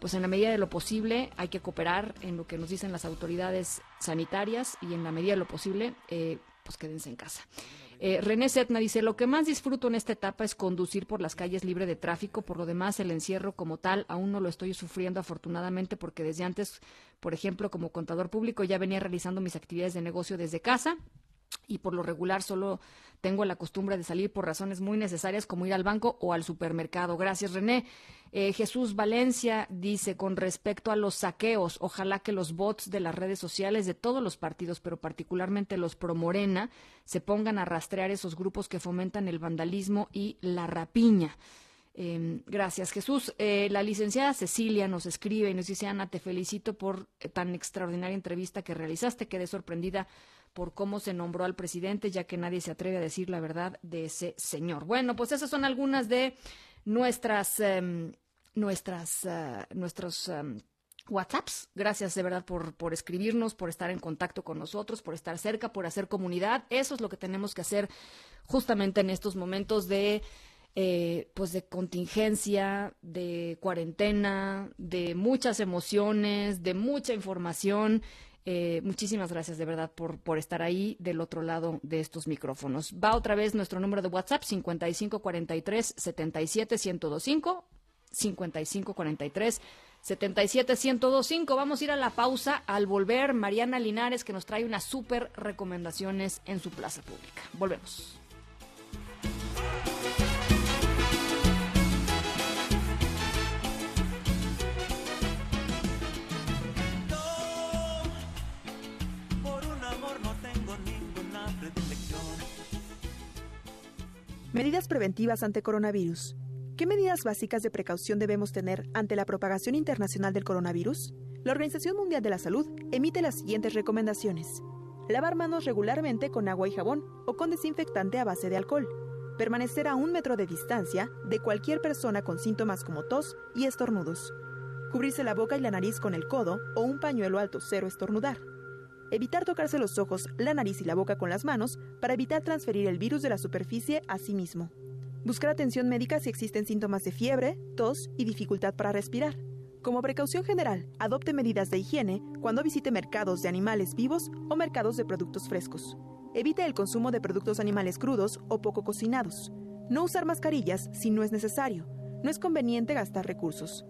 pues en la medida de lo posible hay que cooperar en lo que nos dicen las autoridades sanitarias y en la medida de lo posible, eh, pues quédense en casa. Eh, René Setna dice, lo que más disfruto en esta etapa es conducir por las calles libre de tráfico, por lo demás el encierro como tal aún no lo estoy sufriendo afortunadamente porque desde antes, por ejemplo, como contador público ya venía realizando mis actividades de negocio desde casa y por lo regular solo tengo la costumbre de salir por razones muy necesarias como ir al banco o al supermercado. Gracias, René. Eh, Jesús Valencia dice con respecto a los saqueos, ojalá que los bots de las redes sociales de todos los partidos, pero particularmente los pro Morena, se pongan a rastrear esos grupos que fomentan el vandalismo y la rapiña. Em, gracias, Jesús. Eh, la licenciada Cecilia nos escribe y nos dice, Ana, te felicito por tan extraordinaria entrevista que realizaste. Quedé sorprendida por cómo se nombró al presidente, ya que nadie se atreve a decir la verdad de ese señor. Bueno, pues esas son algunas de nuestras, em, nuestras, uh, nuestros em, WhatsApps. Gracias de verdad por, por escribirnos, por estar en contacto con nosotros, por estar cerca, por hacer comunidad. Eso es lo que tenemos que hacer justamente en estos momentos de eh, pues de contingencia, de cuarentena, de muchas emociones, de mucha información. Eh, muchísimas gracias de verdad por, por estar ahí del otro lado de estos micrófonos. Va otra vez nuestro número de WhatsApp 5543 77 1025 5543 77 1025. Vamos a ir a la pausa al volver Mariana Linares que nos trae unas súper recomendaciones en su plaza pública. Volvemos. Medidas preventivas ante coronavirus. ¿Qué medidas básicas de precaución debemos tener ante la propagación internacional del coronavirus? La Organización Mundial de la Salud emite las siguientes recomendaciones. Lavar manos regularmente con agua y jabón o con desinfectante a base de alcohol. Permanecer a un metro de distancia de cualquier persona con síntomas como tos y estornudos. Cubrirse la boca y la nariz con el codo o un pañuelo alto cero estornudar Evitar tocarse los ojos, la nariz y la boca con las manos para evitar transferir el virus de la superficie a sí mismo. Buscar atención médica si existen síntomas de fiebre, tos y dificultad para respirar. Como precaución general, adopte medidas de higiene cuando visite mercados de animales vivos o mercados de productos frescos. Evite el consumo de productos animales crudos o poco cocinados. No usar mascarillas si no es necesario. No es conveniente gastar recursos.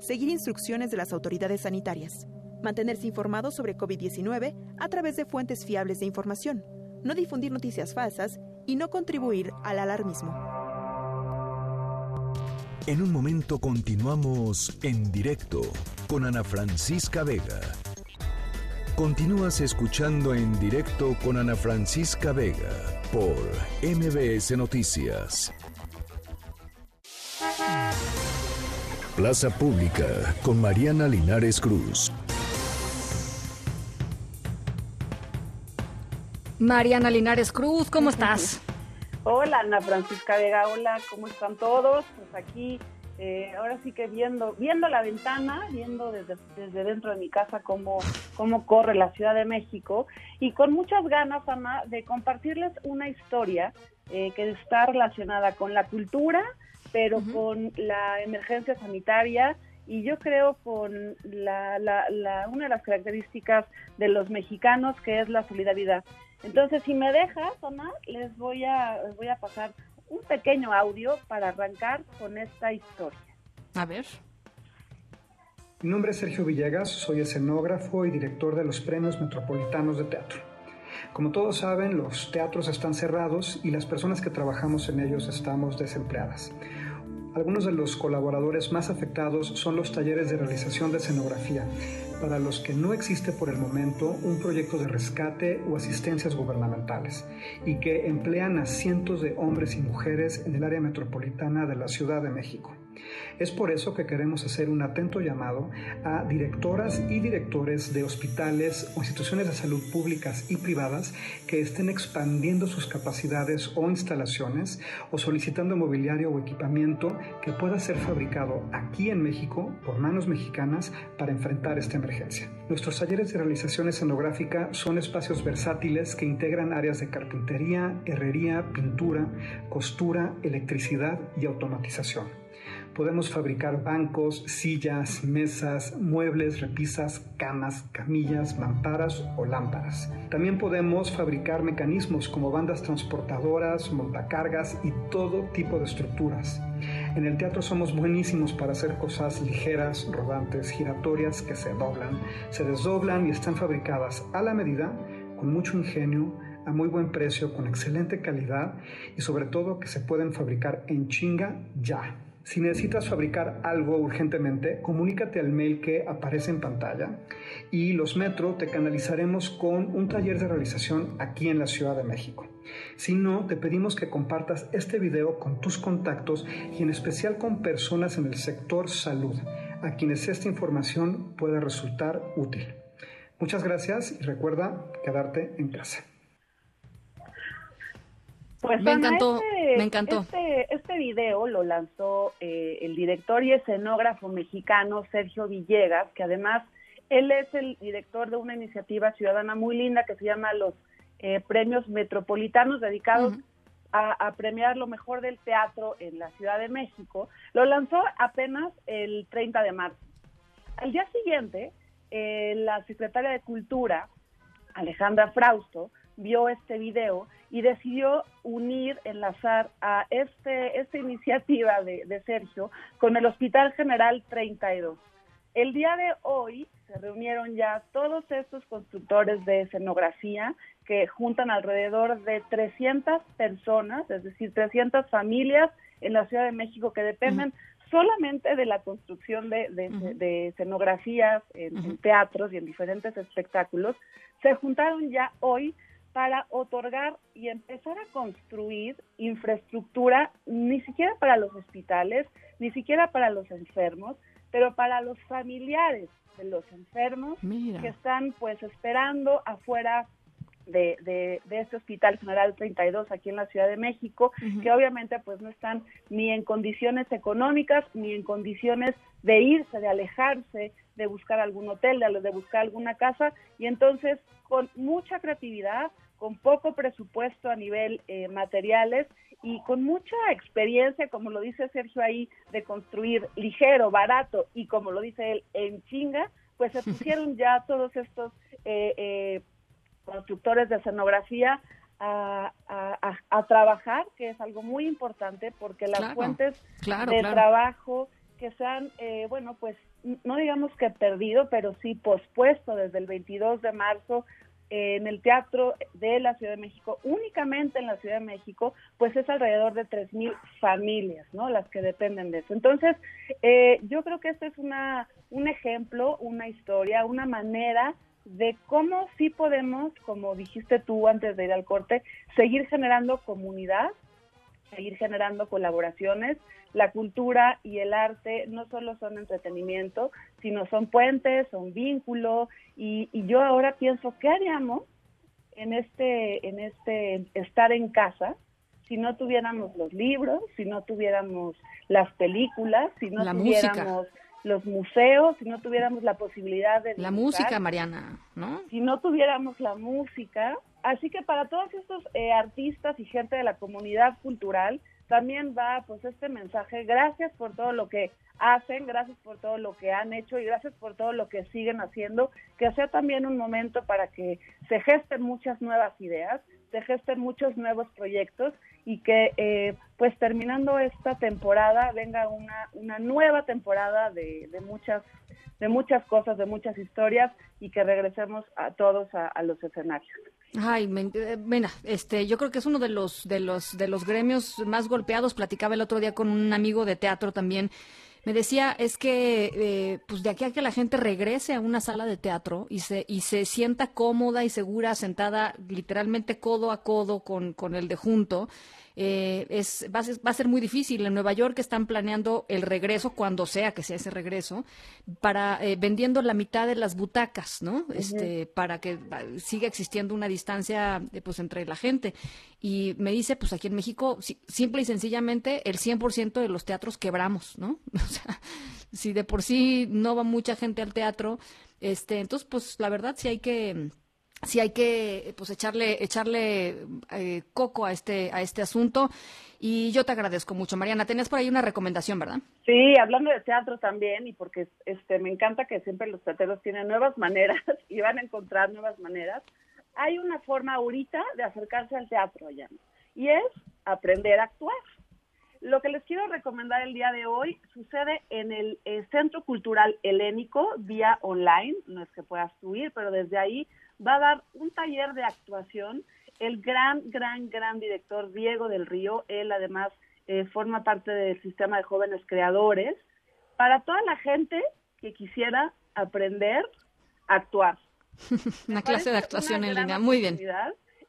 Seguir instrucciones de las autoridades sanitarias mantenerse informado sobre COVID-19 a través de fuentes fiables de información, no difundir noticias falsas y no contribuir al alarmismo. En un momento continuamos en directo con Ana Francisca Vega. Continúas escuchando en directo con Ana Francisca Vega por MBS Noticias. Plaza Pública con Mariana Linares Cruz. Mariana Linares Cruz, ¿cómo estás? Hola Ana Francisca Vega, hola, ¿cómo están todos? Pues aquí, eh, ahora sí que viendo, viendo la ventana, viendo desde, desde dentro de mi casa cómo, cómo corre la Ciudad de México y con muchas ganas, Ana, de compartirles una historia eh, que está relacionada con la cultura, pero con la emergencia sanitaria y yo creo con la, la, la, una de las características de los mexicanos que es la solidaridad. Entonces, si me dejas, Omar, les voy a, les voy a pasar un pequeño audio para arrancar con esta historia. A ver. Mi nombre es Sergio Villegas, soy escenógrafo y director de los premios metropolitanos de teatro. Como todos saben, los teatros están cerrados y las personas que trabajamos en ellos estamos desempleadas. Algunos de los colaboradores más afectados son los talleres de realización de escenografía, para los que no existe por el momento un proyecto de rescate o asistencias gubernamentales y que emplean a cientos de hombres y mujeres en el área metropolitana de la Ciudad de México. Es por eso que queremos hacer un atento llamado a directoras y directores de hospitales o instituciones de salud públicas y privadas que estén expandiendo sus capacidades o instalaciones o solicitando mobiliario o equipamiento que pueda ser fabricado aquí en México por manos mexicanas para enfrentar esta emergencia. Nuestros talleres de realización escenográfica son espacios versátiles que integran áreas de carpintería, herrería, pintura, costura, electricidad y automatización. Podemos fabricar bancos, sillas, mesas, muebles, repisas, camas, camillas, mamparas o lámparas. También podemos fabricar mecanismos como bandas transportadoras, montacargas y todo tipo de estructuras. En el teatro somos buenísimos para hacer cosas ligeras, rodantes, giratorias que se doblan, se desdoblan y están fabricadas a la medida, con mucho ingenio, a muy buen precio, con excelente calidad y sobre todo que se pueden fabricar en chinga ya. Si necesitas fabricar algo urgentemente, comunícate al mail que aparece en pantalla y los Metro te canalizaremos con un taller de realización aquí en la Ciudad de México. Si no, te pedimos que compartas este video con tus contactos y en especial con personas en el sector salud, a quienes esta información pueda resultar útil. Muchas gracias y recuerda quedarte en casa. Pues me Ana, encantó, este, me encantó. Este, este video lo lanzó eh, el director y escenógrafo mexicano Sergio Villegas, que además él es el director de una iniciativa ciudadana muy linda que se llama los eh, Premios Metropolitanos, dedicados a, a premiar lo mejor del teatro en la Ciudad de México. Lo lanzó apenas el 30 de marzo. Al día siguiente, eh, la secretaria de Cultura, Alejandra Frausto, vio este video y decidió unir, enlazar a este, esta iniciativa de, de Sergio con el Hospital General 32. El día de hoy se reunieron ya todos estos constructores de escenografía que juntan alrededor de 300 personas, es decir, 300 familias en la Ciudad de México que dependen solamente de la construcción de, de- de escenografías en, en teatros y en diferentes espectáculos, se juntaron ya hoy para otorgar y empezar a construir infraestructura ni siquiera para los hospitales, ni siquiera para los enfermos, pero para los familiares de los enfermos Mira. que están pues esperando afuera de, de, de este Hospital General 32 aquí en la Ciudad de México, que obviamente pues no están ni en condiciones económicas ni en condiciones de irse, de alejarse, de buscar algún hotel, de, de buscar alguna casa. Y entonces con mucha creatividad, con poco presupuesto a nivel eh, materiales y con mucha experiencia, como lo dice Sergio ahí, de construir ligero, barato y como lo dice él, en chinga, pues se pusieron ya todos estos eh, eh, constructores de escenografía a, a- a- a trabajar, que es algo muy importante porque las Claro, fuentes claro, de claro. trabajo que se han, eh, bueno, pues no digamos que perdido, pero sí pospuesto desde el 22 de marzo eh, en el Teatro de la Ciudad de México, únicamente en la Ciudad de México, pues es alrededor de 3.000 familias, ¿no? Las que dependen de eso. Entonces, eh, yo creo que este es una, un ejemplo, una historia, una manera de cómo sí podemos, como dijiste tú antes de ir al corte, seguir generando comunidad, seguir generando colaboraciones. La cultura y el arte no solo son entretenimiento, sino son puentes, son vínculo. Y, y yo ahora pienso, ¿qué haríamos en este, en este estar en casa si no tuviéramos los libros, si no tuviéramos las películas, si no La música. Los museos, si no tuviéramos la posibilidad de La dibujar? música, Mariana, ¿no? si no tuviéramos la música. Así que para todos estos eh, artistas y gente de la comunidad cultural, también va pues este mensaje. Gracias por todo lo que hacen, gracias por todo lo que han hecho y gracias por todo lo que siguen haciendo. Que sea también un momento para que se gesten muchas nuevas ideas, se gesten muchos nuevos proyectos y que eh, pues terminando esta temporada venga una, una nueva temporada de, de muchas de muchas cosas, de muchas historias y que regresemos a todos a, los escenarios. Ay, eh, mira, este, yo creo que es uno de los, de los, de los gremios más golpeados. Platicaba el otro día con un amigo de teatro también. Me decía, es que, eh, pues de aquí a que la gente regrese a una sala de teatro y se, y se sienta cómoda y segura, sentada literalmente codo a codo con, con el de junto, eh, es, va, a ser, va a ser muy difícil. En Nueva York están planeando el regreso, cuando sea que sea ese regreso, para eh, vendiendo la mitad de las butacas, ¿no? Este, para que va- siga existiendo una distancia eh, pues entre la gente. Y me dice, pues aquí en México, si- simple y sencillamente, el 100% de los teatros quebramos, ¿no? O sea, si de por sí no va mucha gente al teatro, este, entonces, pues la verdad sí hay que sí hay que pues echarle echarle eh, coco a este a este asunto y yo te agradezco mucho Mariana tenías por ahí una recomendación verdad Sí, hablando de teatro también y porque este me encanta que siempre los teatreros tienen nuevas maneras y van a encontrar nuevas maneras. Hay una forma ahorita de acercarse al teatro ya y es aprender a actuar. Lo que les quiero recomendar el día de hoy sucede en el eh, Centro Cultural Helénico vía online, no es que puedas subir, pero desde ahí va a dar un taller de actuación el gran, gran, gran director Diego del Río. Él además eh, forma parte del sistema de jóvenes creadores, para toda la gente que quisiera aprender a actuar. una clase de actuación en línea, muy bien.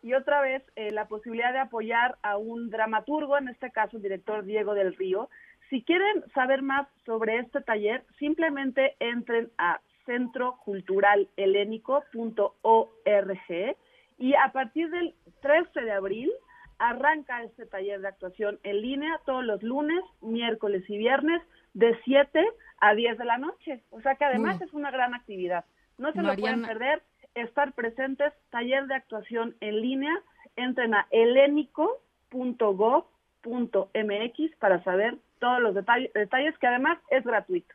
Y otra vez, eh, la posibilidad de apoyar a un dramaturgo, en este caso el director Diego del Río. Si quieren saber más sobre este taller, simplemente entren a centroculturalhelénico.org y a partir del 13 de abril arranca este taller de actuación en línea todos los lunes, miércoles y viernes de 7 a 10 de la noche. O sea que además es una gran actividad. No se lo pueden perder, estar presentes, taller de actuación en línea, entren a helénico.gov.mx para saber todos los detalles, detalles que además es gratuito.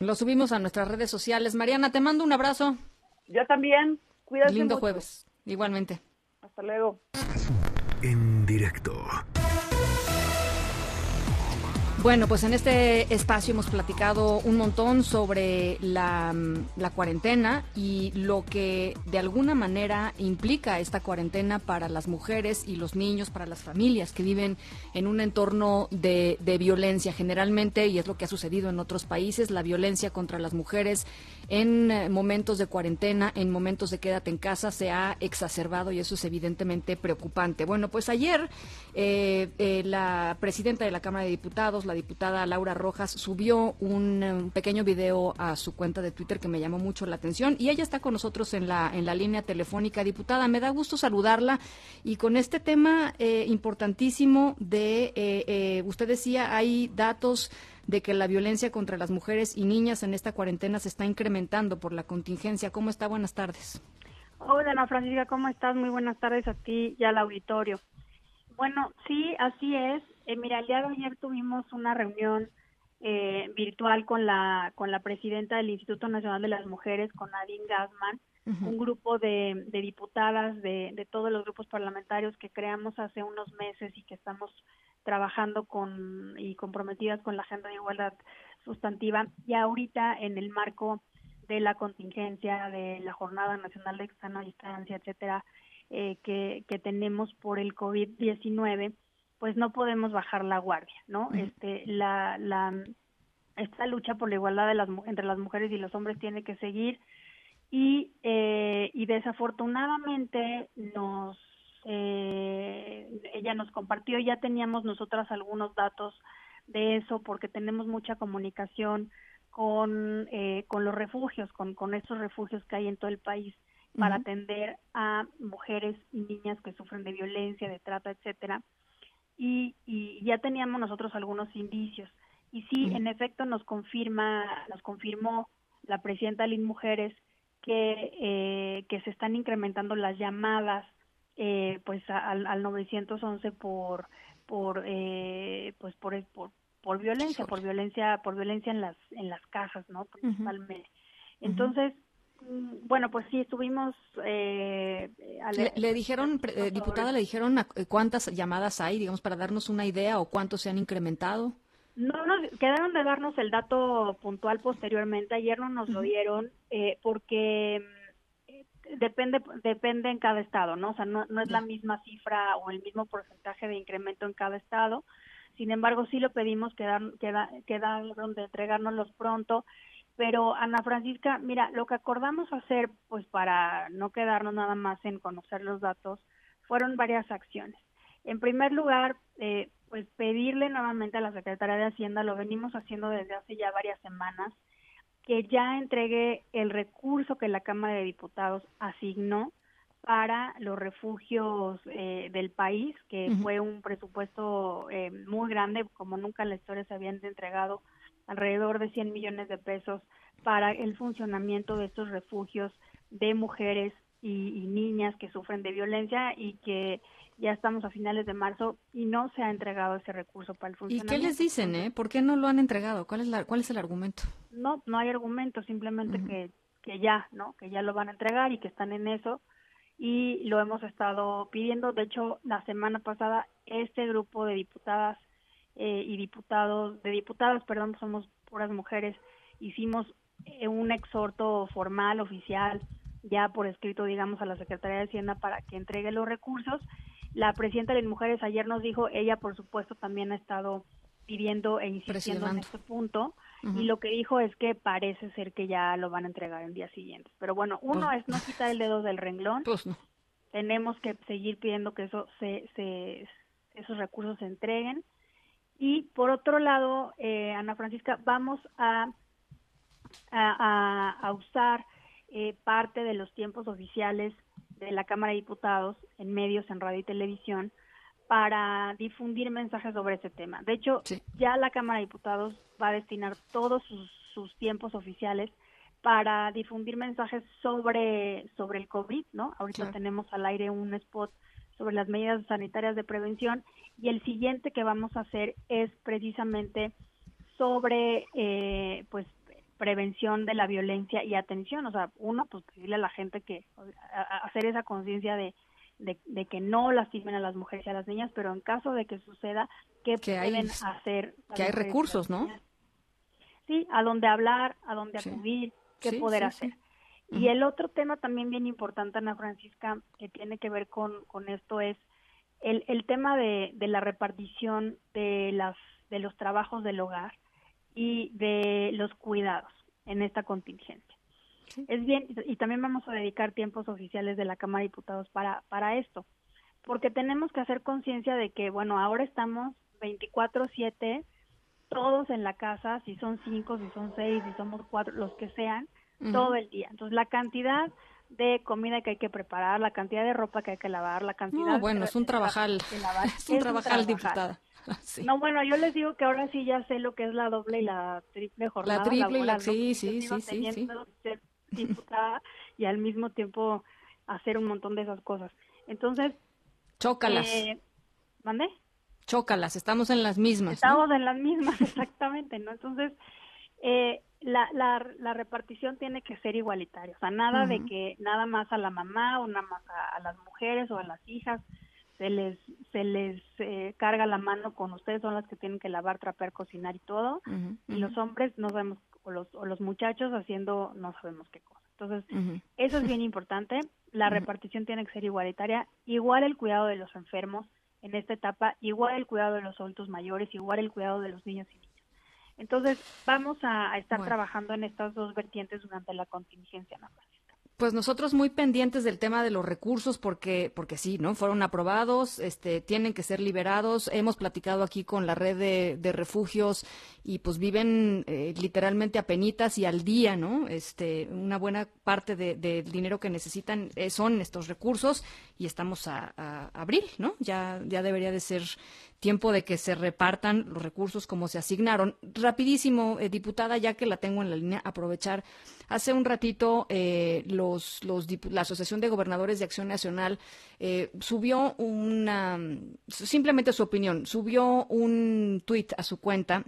Lo subimos a nuestras redes sociales. Mariana, te mando un abrazo. Yo también. Cuídate Lindo jueves. Igualmente. Hasta luego. En directo. Bueno, pues en este espacio hemos platicado un montón sobre la, la, cuarentena y lo que de alguna manera implica esta cuarentena para las mujeres y los niños, para las familias que viven en un entorno de, de violencia. Generalmente, y es lo que ha sucedido en otros países, la violencia contra las mujeres en eh, momentos de cuarentena, en momentos de quédate en casa, se ha exacerbado y eso es evidentemente preocupante. Bueno, pues ayer eh, eh, la presidenta de la Cámara de Diputados, la diputada Laura Rojas, subió un, pequeño video a su cuenta de Twitter que me llamó mucho la atención y ella está con nosotros en la, en la línea telefónica. Diputada, me da gusto saludarla y con este tema importantísimo de, usted decía, hay datos de que la violencia contra las mujeres y niñas en esta cuarentena se está incrementando por la contingencia. ¿Cómo está? Buenas tardes. Hola, Ana Francisca, ¿cómo estás? Muy buenas tardes a ti y al auditorio. Bueno, sí, así es. Eh, mira, el día de ayer tuvimos una reunión eh, virtual con la con la presidenta del Instituto Nacional de las Mujeres, con Nadine Gassman, un grupo de, de diputadas de, de, todos los grupos parlamentarios que creamos hace unos meses y que estamos trabajando con y comprometidas con la agenda de igualdad sustantiva. Y ahorita en el marco de la contingencia de la jornada nacional de extrema distancia etcétera eh, que, que tenemos por el covid 19 pues no podemos bajar la guardia no este la la esta lucha por la igualdad de las entre las mujeres y los hombres tiene que seguir. Y eh, y desafortunadamente nos eh, ella nos compartió, ya teníamos nosotras algunos datos de eso porque tenemos mucha comunicación con, eh, con los refugios, con, con estos refugios que hay en todo el país para atender a mujeres y niñas que sufren de violencia, de trata, etcétera. Y, y ya teníamos nosotros algunos indicios. Y sí, en efecto, nos confirma, nos confirmó la presidenta Lin Mujeres que, eh, que se están incrementando las llamadas eh, pues al, al 911 por por eh, pues por, por por violencia por violencia por violencia en las en las casas no principalmente. Entonces mm, bueno pues sí estuvimos eh, le, dijeron diputada le dijeron cuántas llamadas hay digamos para darnos una idea o cuántos se han incrementado. No nos quedaron de darnos el dato puntual posteriormente. Ayer no nos lo dieron porque depende depende en cada estado, ¿no? O sea, no, no es la misma cifra o el mismo porcentaje de incremento en cada estado. Sin embargo, sí lo pedimos queda, quedaron de entregárnoslos pronto. Pero, Ana Francisca, mira, lo que acordamos hacer, pues para no quedarnos nada más en conocer los datos, fueron varias acciones. En primer lugar, eh, pues pedirle nuevamente a la Secretaría de Hacienda, lo venimos haciendo desde hace ya varias semanas, que ya entregue el recurso que la Cámara de Diputados asignó para los refugios eh, del país, que fue un presupuesto eh, muy grande, como nunca en la historia se habían entregado alrededor de 100 millones de pesos para el funcionamiento de estos refugios de mujeres y niñas que sufren de violencia y que ya estamos a finales de marzo y no se ha entregado ese recurso para el funcionamiento. ¿Y qué les dicen, eh? ¿Por qué no lo han entregado? ¿Cuál es, la, cuál es el argumento? No, no hay argumento, simplemente que, que ya, ¿no? Que ya lo van a entregar y que están en eso y lo hemos estado pidiendo. De hecho, la semana pasada este grupo de diputadas eh, y diputados, de diputadas, perdón, somos puras mujeres, hicimos eh, un exhorto formal, oficial, ya por escrito, digamos, a la Secretaría de Hacienda para que entregue los recursos La presidenta de las mujeres ayer nos dijo, ella por supuesto también ha estado pidiendo e insistiendo en este punto y lo que dijo es que parece ser que ya lo van a entregar en días siguientes. Pero bueno, uno Pues es no quitar el dedo del renglón. Pues no. Tenemos que seguir pidiendo que eso se, se esos recursos se entreguen. Y por otro lado, eh, Ana Francisca, vamos a, a, a- a usar eh, parte de los tiempos oficiales de la Cámara de Diputados en medios, en radio y televisión, para difundir mensajes sobre ese tema. De hecho, ya la Cámara de Diputados va a destinar todos sus, sus tiempos oficiales para difundir mensajes sobre, sobre el COVID, ¿no? Ahorita Claro. tenemos al aire un spot sobre las medidas sanitarias de prevención y el siguiente que vamos a hacer es precisamente sobre eh, pues prevención de la violencia y atención, o sea, uno pues pedirle a la gente que a- a- hacer esa conciencia de, de, de que no lastimen a las mujeres y a las niñas, pero en caso de que suceda, ¿qué Que hay- pueden hacer? las Que hay recursos, ¿no? Sí, a dónde hablar, a dónde acudir, qué Sí, poder sí, hacer. Y el otro tema también bien importante, Ana Francisca, que tiene que ver con, con esto es el, el tema de, de la repartición de, las, de los trabajos del hogar y de los cuidados en esta contingencia. Es bien, y también vamos a dedicar tiempos oficiales de la Cámara de Diputados para, para esto, porque tenemos que hacer conciencia de que, bueno, ahora estamos 24/7, todos en la casa, si son cinco, si son seis, si somos cuatro, los que sean, todo el día. Entonces, la cantidad de comida que hay que preparar, la cantidad de ropa que hay que lavar, la cantidad No, bueno, de- es un de- trabajal. de lavar, Es un trabajal, diputada. Sí. No, bueno, yo les digo que ahora sí ya sé lo que es la doble y la triple jornada. triple y la- sí, sí, sí, sí, sí. ser diputada y al mismo tiempo hacer un montón de esas cosas. Entonces, Chócalas. eh, ¿mande? Chócalas, estamos en las mismas. ¿no? Estamos en las mismas, exactamente, ¿no? Entonces, eh, la, la, la repartición tiene que ser igualitaria, o sea, nada de que nada más a la mamá o nada más a, a las mujeres o a las hijas se les se les eh, carga la mano con ustedes son las que tienen que lavar, trapear, cocinar y todo, y los hombres no sabemos o los o los muchachos haciendo no sabemos qué cosa. Entonces, eso es bien importante. La repartición tiene que ser igualitaria. Igual el cuidado de los enfermos en esta etapa, igual el cuidado de los adultos mayores, igual el cuidado de los niños y niñas. Entonces, vamos a, a estar Bueno. trabajando en estas dos vertientes durante la contingencia. Ana. Pues nosotros muy pendientes del tema de los recursos porque porque sí, ¿no? Fueron aprobados, este tienen que ser liberados. Hemos platicado aquí con la red de, de refugios y pues viven eh, literalmente a penitas y al día, ¿no? Este una buena parte de- del dinero que necesitan eh, son estos recursos y estamos a, a abril, ¿no? Ya ya debería de ser tiempo de que se repartan los recursos como se asignaron. Rapidísimo, eh, diputada, ya que la tengo en la línea, aprovechar. Hace un ratito eh, los, los la Asociación de Gobernadores de Acción Nacional eh, subió una, simplemente su opinión, subió un tuit a su cuenta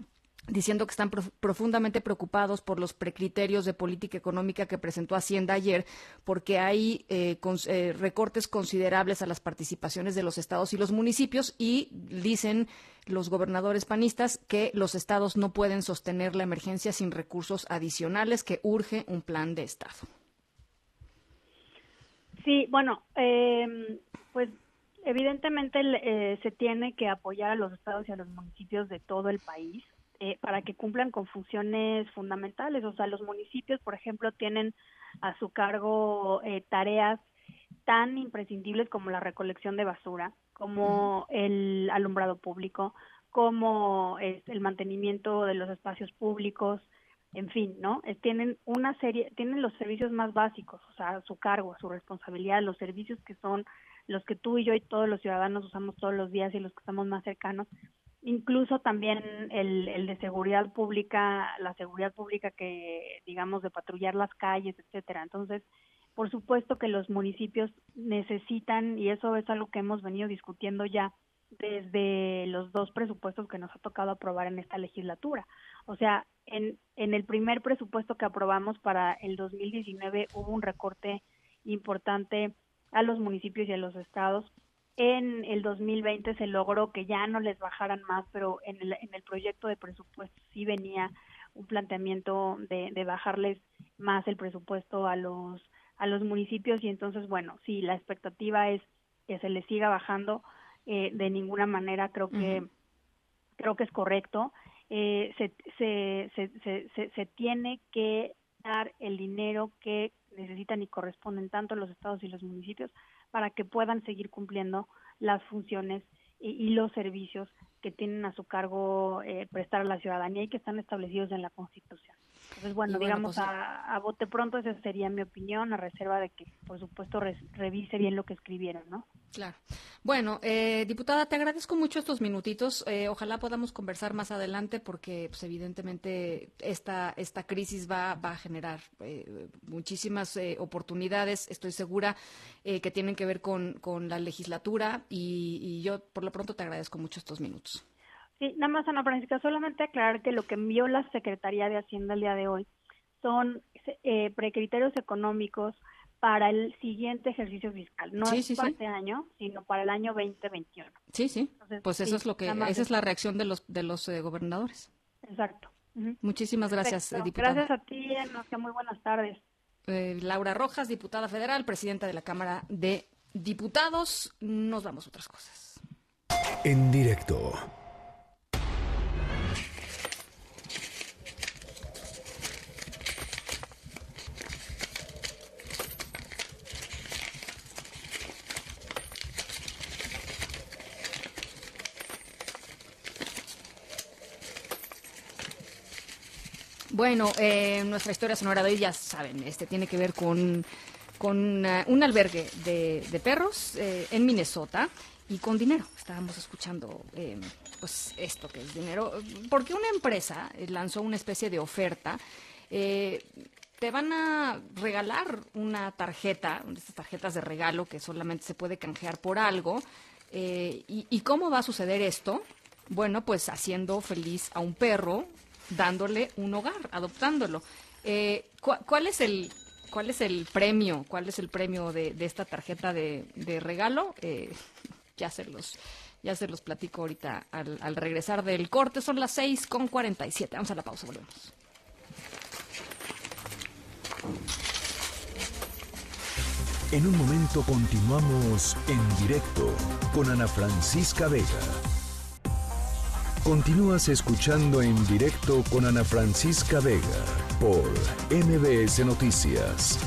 diciendo que están prof- profundamente preocupados por los precriterios de política económica que presentó Hacienda ayer, porque hay eh, eh, recortes considerables a las participaciones de los estados y los municipios y dicen los gobernadores panistas que los estados no pueden sostener la emergencia sin recursos adicionales, que urge un plan de Estado. Sí, bueno, eh, pues evidentemente eh, se tiene que apoyar a los estados y a los municipios de todo el país eh, para que cumplan con funciones fundamentales. O sea, los municipios, por ejemplo, tienen a su cargo eh, tareas tan imprescindibles como la recolección de basura, como el alumbrado público, como es el mantenimiento de los espacios públicos, en fin, ¿no? Eh, tienen una serie, tienen los servicios más básicos, o sea, su cargo, su responsabilidad, los servicios que son los que tú y yo y todos los ciudadanos usamos todos los días y los que estamos más cercanos, incluso también el, el de seguridad pública, la seguridad pública que, digamos, de patrullar las calles, etcétera. Entonces, por supuesto que los municipios necesitan, y eso es algo que hemos venido discutiendo ya desde los dos presupuestos que nos ha tocado aprobar en esta legislatura. O sea, en, en el primer presupuesto que aprobamos para el 2019 hubo un recorte importante a los municipios y a los estados. En el 2020 se logró que ya no les bajaran más, pero en el, en el proyecto de presupuesto sí venía un planteamiento de, de bajarles más el presupuesto a los a los municipios y entonces bueno sí la expectativa es que se le siga bajando eh, de ninguna manera creo que creo que es correcto. Eh, se, se, se, se, se tiene que dar el dinero que necesitan y corresponden tanto los estados y los municipios para que puedan seguir cumpliendo las funciones y, y los servicios que tienen a su cargo eh, prestar a la ciudadanía y que están establecidos en la Constitución. Entonces, bueno, digamos pues- a, a bote pronto, esa sería mi opinión, a reserva de que, por supuesto, revise bien lo que escribieron, ¿no? Claro. Bueno, eh, diputada, te agradezco mucho estos minutitos. Eh, ojalá podamos conversar más adelante porque, pues, evidentemente, esta, esta crisis va, va a generar eh, muchísimas eh, oportunidades, estoy segura, eh, que tienen que ver con, con la legislatura y, y yo, por lo pronto, te agradezco mucho estos minutos. Sí, nada más, Ana Francisca, solamente aclarar que lo que envió la Secretaría de Hacienda el día de hoy son eh, precriterios económicos para el siguiente ejercicio fiscal. No Sí, es sí, para sí. este año, sino para el año 2021. Sí, sí. Entonces, Pues eso es lo que, esa es la reacción de los, de los eh, gobernadores. Exacto. Muchísimas gracias, Perfecto. eh, diputada. Gracias a ti, Ana, que muy buenas tardes. Eh, Laura Rojas, diputada federal, presidenta de la Cámara de Diputados. Nos vamos a otras cosas. En directo. Bueno, eh, nuestra historia sonora de hoy, ya saben, este tiene que ver con, con eh, un albergue de, perros eh, en Minnesota y con dinero. Estábamos escuchando eh, pues esto que es dinero, porque una empresa eh, lanzó una especie de oferta. eh, te van a regalar una tarjeta, estas tarjetas de regalo que solamente se puede canjear por algo. Eh, ¿Y cómo va a suceder esto? Bueno, pues haciendo feliz a un perro, dándole un hogar, adoptándolo. Eh, ¿cu- ¿Cuál es el cuál es el premio? ¿Cuál es el premio de, esta tarjeta de, de regalo? Eh, ya se los ya se los platico ahorita al, al regresar del corte. Son las 6 con 47. Vamos a la pausa, volvemos. En un momento continuamos en directo con Ana Francisca Vega. Continúas escuchando en directo con Ana Francisca Vega por MBS Noticias.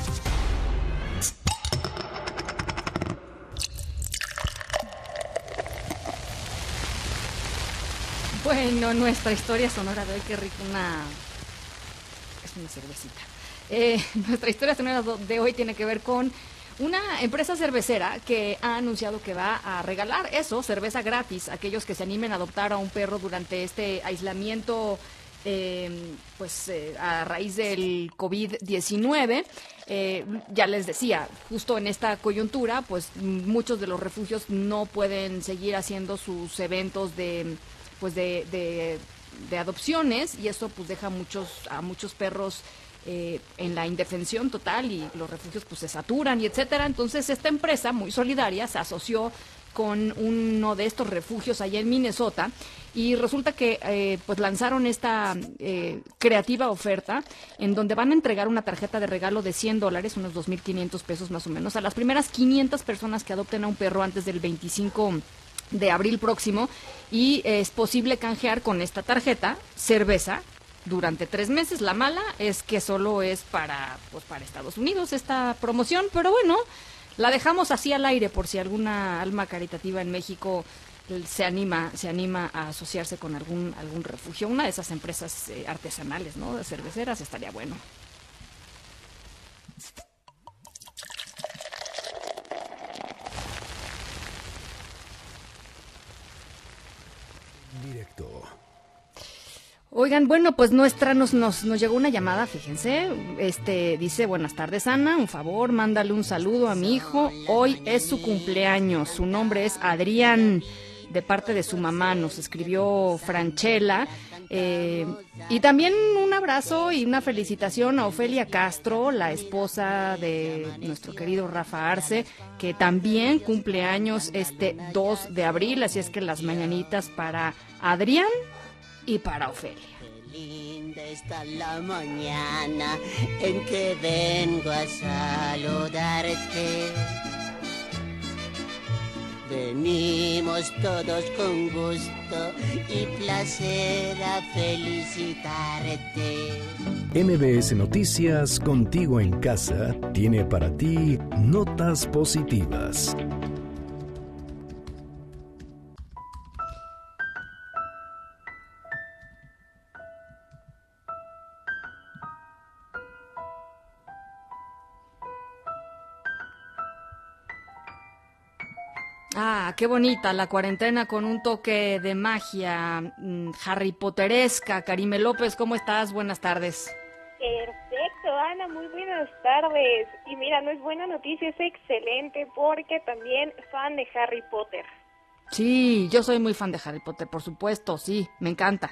Bueno, nuestra historia sonora de hoy, qué rico, una... Es una cervecita. Eh, nuestra historia sonora de hoy tiene que ver con una empresa cervecera que ha anunciado que va a regalar eso, cerveza gratis, a aquellos que se animen a adoptar a un perro durante este aislamiento, eh, pues eh, a raíz del COVID-19. Eh, ya les decía, justo en esta coyuntura, pues muchos de los refugios no pueden seguir haciendo sus eventos de, pues de, de, de adopciones y eso pues deja muchos a muchos perros eh, en la indefensión total y los refugios pues se saturan y etcétera. Entonces esta empresa muy solidaria se asoció con uno de estos refugios allá en Minnesota y resulta que eh, pues lanzaron esta eh, creativa oferta en donde van a entregar una tarjeta de regalo de 100 dólares, unos 2.500 pesos más o menos, a las primeras 500 personas que adopten a un perro antes del 25 de abril próximo y es posible canjear con esta tarjeta cerveza durante tres meses. La mala es que solo es para, pues, para Estados Unidos esta promoción, pero bueno, la dejamos así al aire por si alguna alma caritativa en México se anima, se anima a asociarse con algún, algún refugio. Una de esas empresas eh, artesanales, ¿no? De cerveceras estaría bueno. Directo. Oigan, bueno, pues nuestra nos, nos, nos llegó una llamada, fíjense. Este dice, buenas tardes, Ana. Un favor, mándale un saludo a mi hijo. Hoy es su cumpleaños. Su nombre es Adrián, de parte de su mamá. Nos escribió Franchela. Eh, y también un abrazo y una felicitación a Ofelia Castro, la esposa de nuestro querido Rafa Arce, que también cumple años este 2 de abril. Así es que las mañanitas para Adrián y para Ofelia. Linda está la mañana en que vengo a saludarte. Venimos todos con gusto y placer a felicitarte. MBS Noticias Contigo en Casa tiene para ti notas positivas. Qué bonita la cuarentena con un toque de magia mm, Harry Potteresca. Karime López, ¿cómo estás? Buenas tardes. Perfecto, Ana, muy buenas tardes. Y mira, no es buena noticia, es excelente porque también fan de Harry Potter. Sí, yo soy muy fan de Harry Potter, por supuesto, sí, me encanta.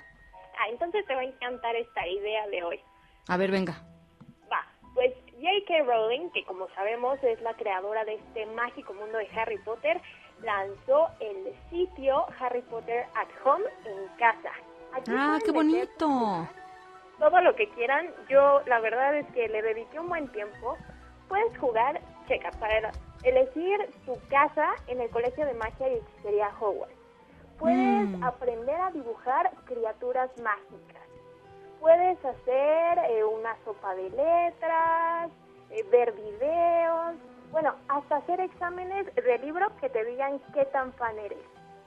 Ah, entonces te va a encantar esta idea de hoy. A ver, venga. Va, pues J.K. Rowling, que como sabemos es la creadora de este mágico mundo de Harry Potter, lanzó el sitio Harry Potter at Home en casa. Aquí Ah, qué bonito. Todo lo que quieran. Yo la verdad es que le dediqué un buen tiempo. Puedes jugar, checa, para elegir tu casa en el Colegio de Magia y Hechicería Hogwarts. Puedes Mm. aprender a dibujar criaturas mágicas. Puedes hacer eh, una sopa de letras, eh, ver videos, bueno, hasta hacer exámenes de libro que te digan qué tan fan eres.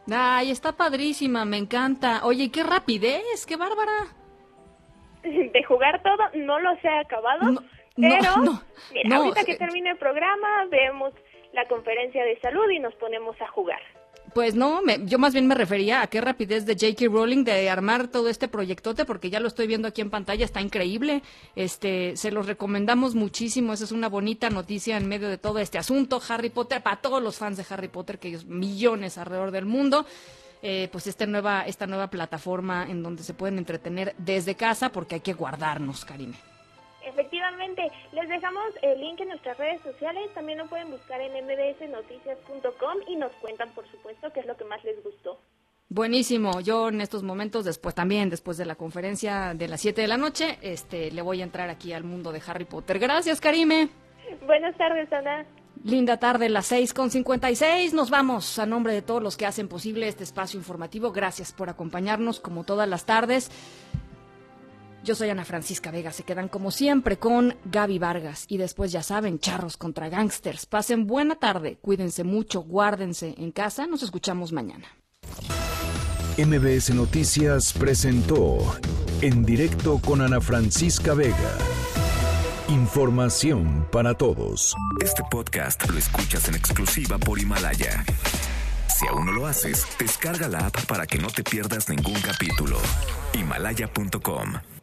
Ay, está padrísima, me encanta. Oye, qué rapidez, qué bárbara. De jugar todo, no los he acabado, pero no, mira, no, ahorita que eh, termine el programa vemos la conferencia de salud y nos ponemos a jugar. Pues no, me- yo más bien me refería a qué rapidez de J.K. Rowling de armar todo este proyectote, porque ya lo estoy viendo aquí en pantalla, está increíble. Este, se los recomendamos muchísimo, esa es una bonita noticia en medio de todo este asunto. Harry Potter, para todos los fans de Harry Potter, que hay millones alrededor del mundo. eh, pues esta nueva, esta nueva plataforma en donde se pueden entretener desde casa, porque hay que guardarnos, Karime. Efectivamente, les dejamos el link en nuestras redes sociales, también lo pueden buscar en mbsnoticias.com y nos cuentan, por supuesto, qué es lo que más les gustó. Buenísimo. Yo en estos momentos, después también, después de la conferencia de las 7 de la noche, este, le voy a entrar aquí al mundo de Harry Potter. Gracias, Karime. Buenas tardes, Ana. Linda tarde, las 6 con 56. Nos vamos a nombre de todos los que hacen posible este espacio informativo. Gracias por acompañarnos como todas las tardes. Yo soy Ana Francisca Vega. Se quedan como siempre con Gaby Vargas. Y después, ya saben, charros contra gangsters. Pasen buena tarde. Cuídense mucho. Guárdense en casa. Nos escuchamos mañana. MBS Noticias presentó En directo con Ana Francisca Vega. Información para todos. Este podcast lo escuchas en exclusiva por Himalaya. Si aún no lo haces, descarga la app para que no te pierdas ningún capítulo. Himalaya.com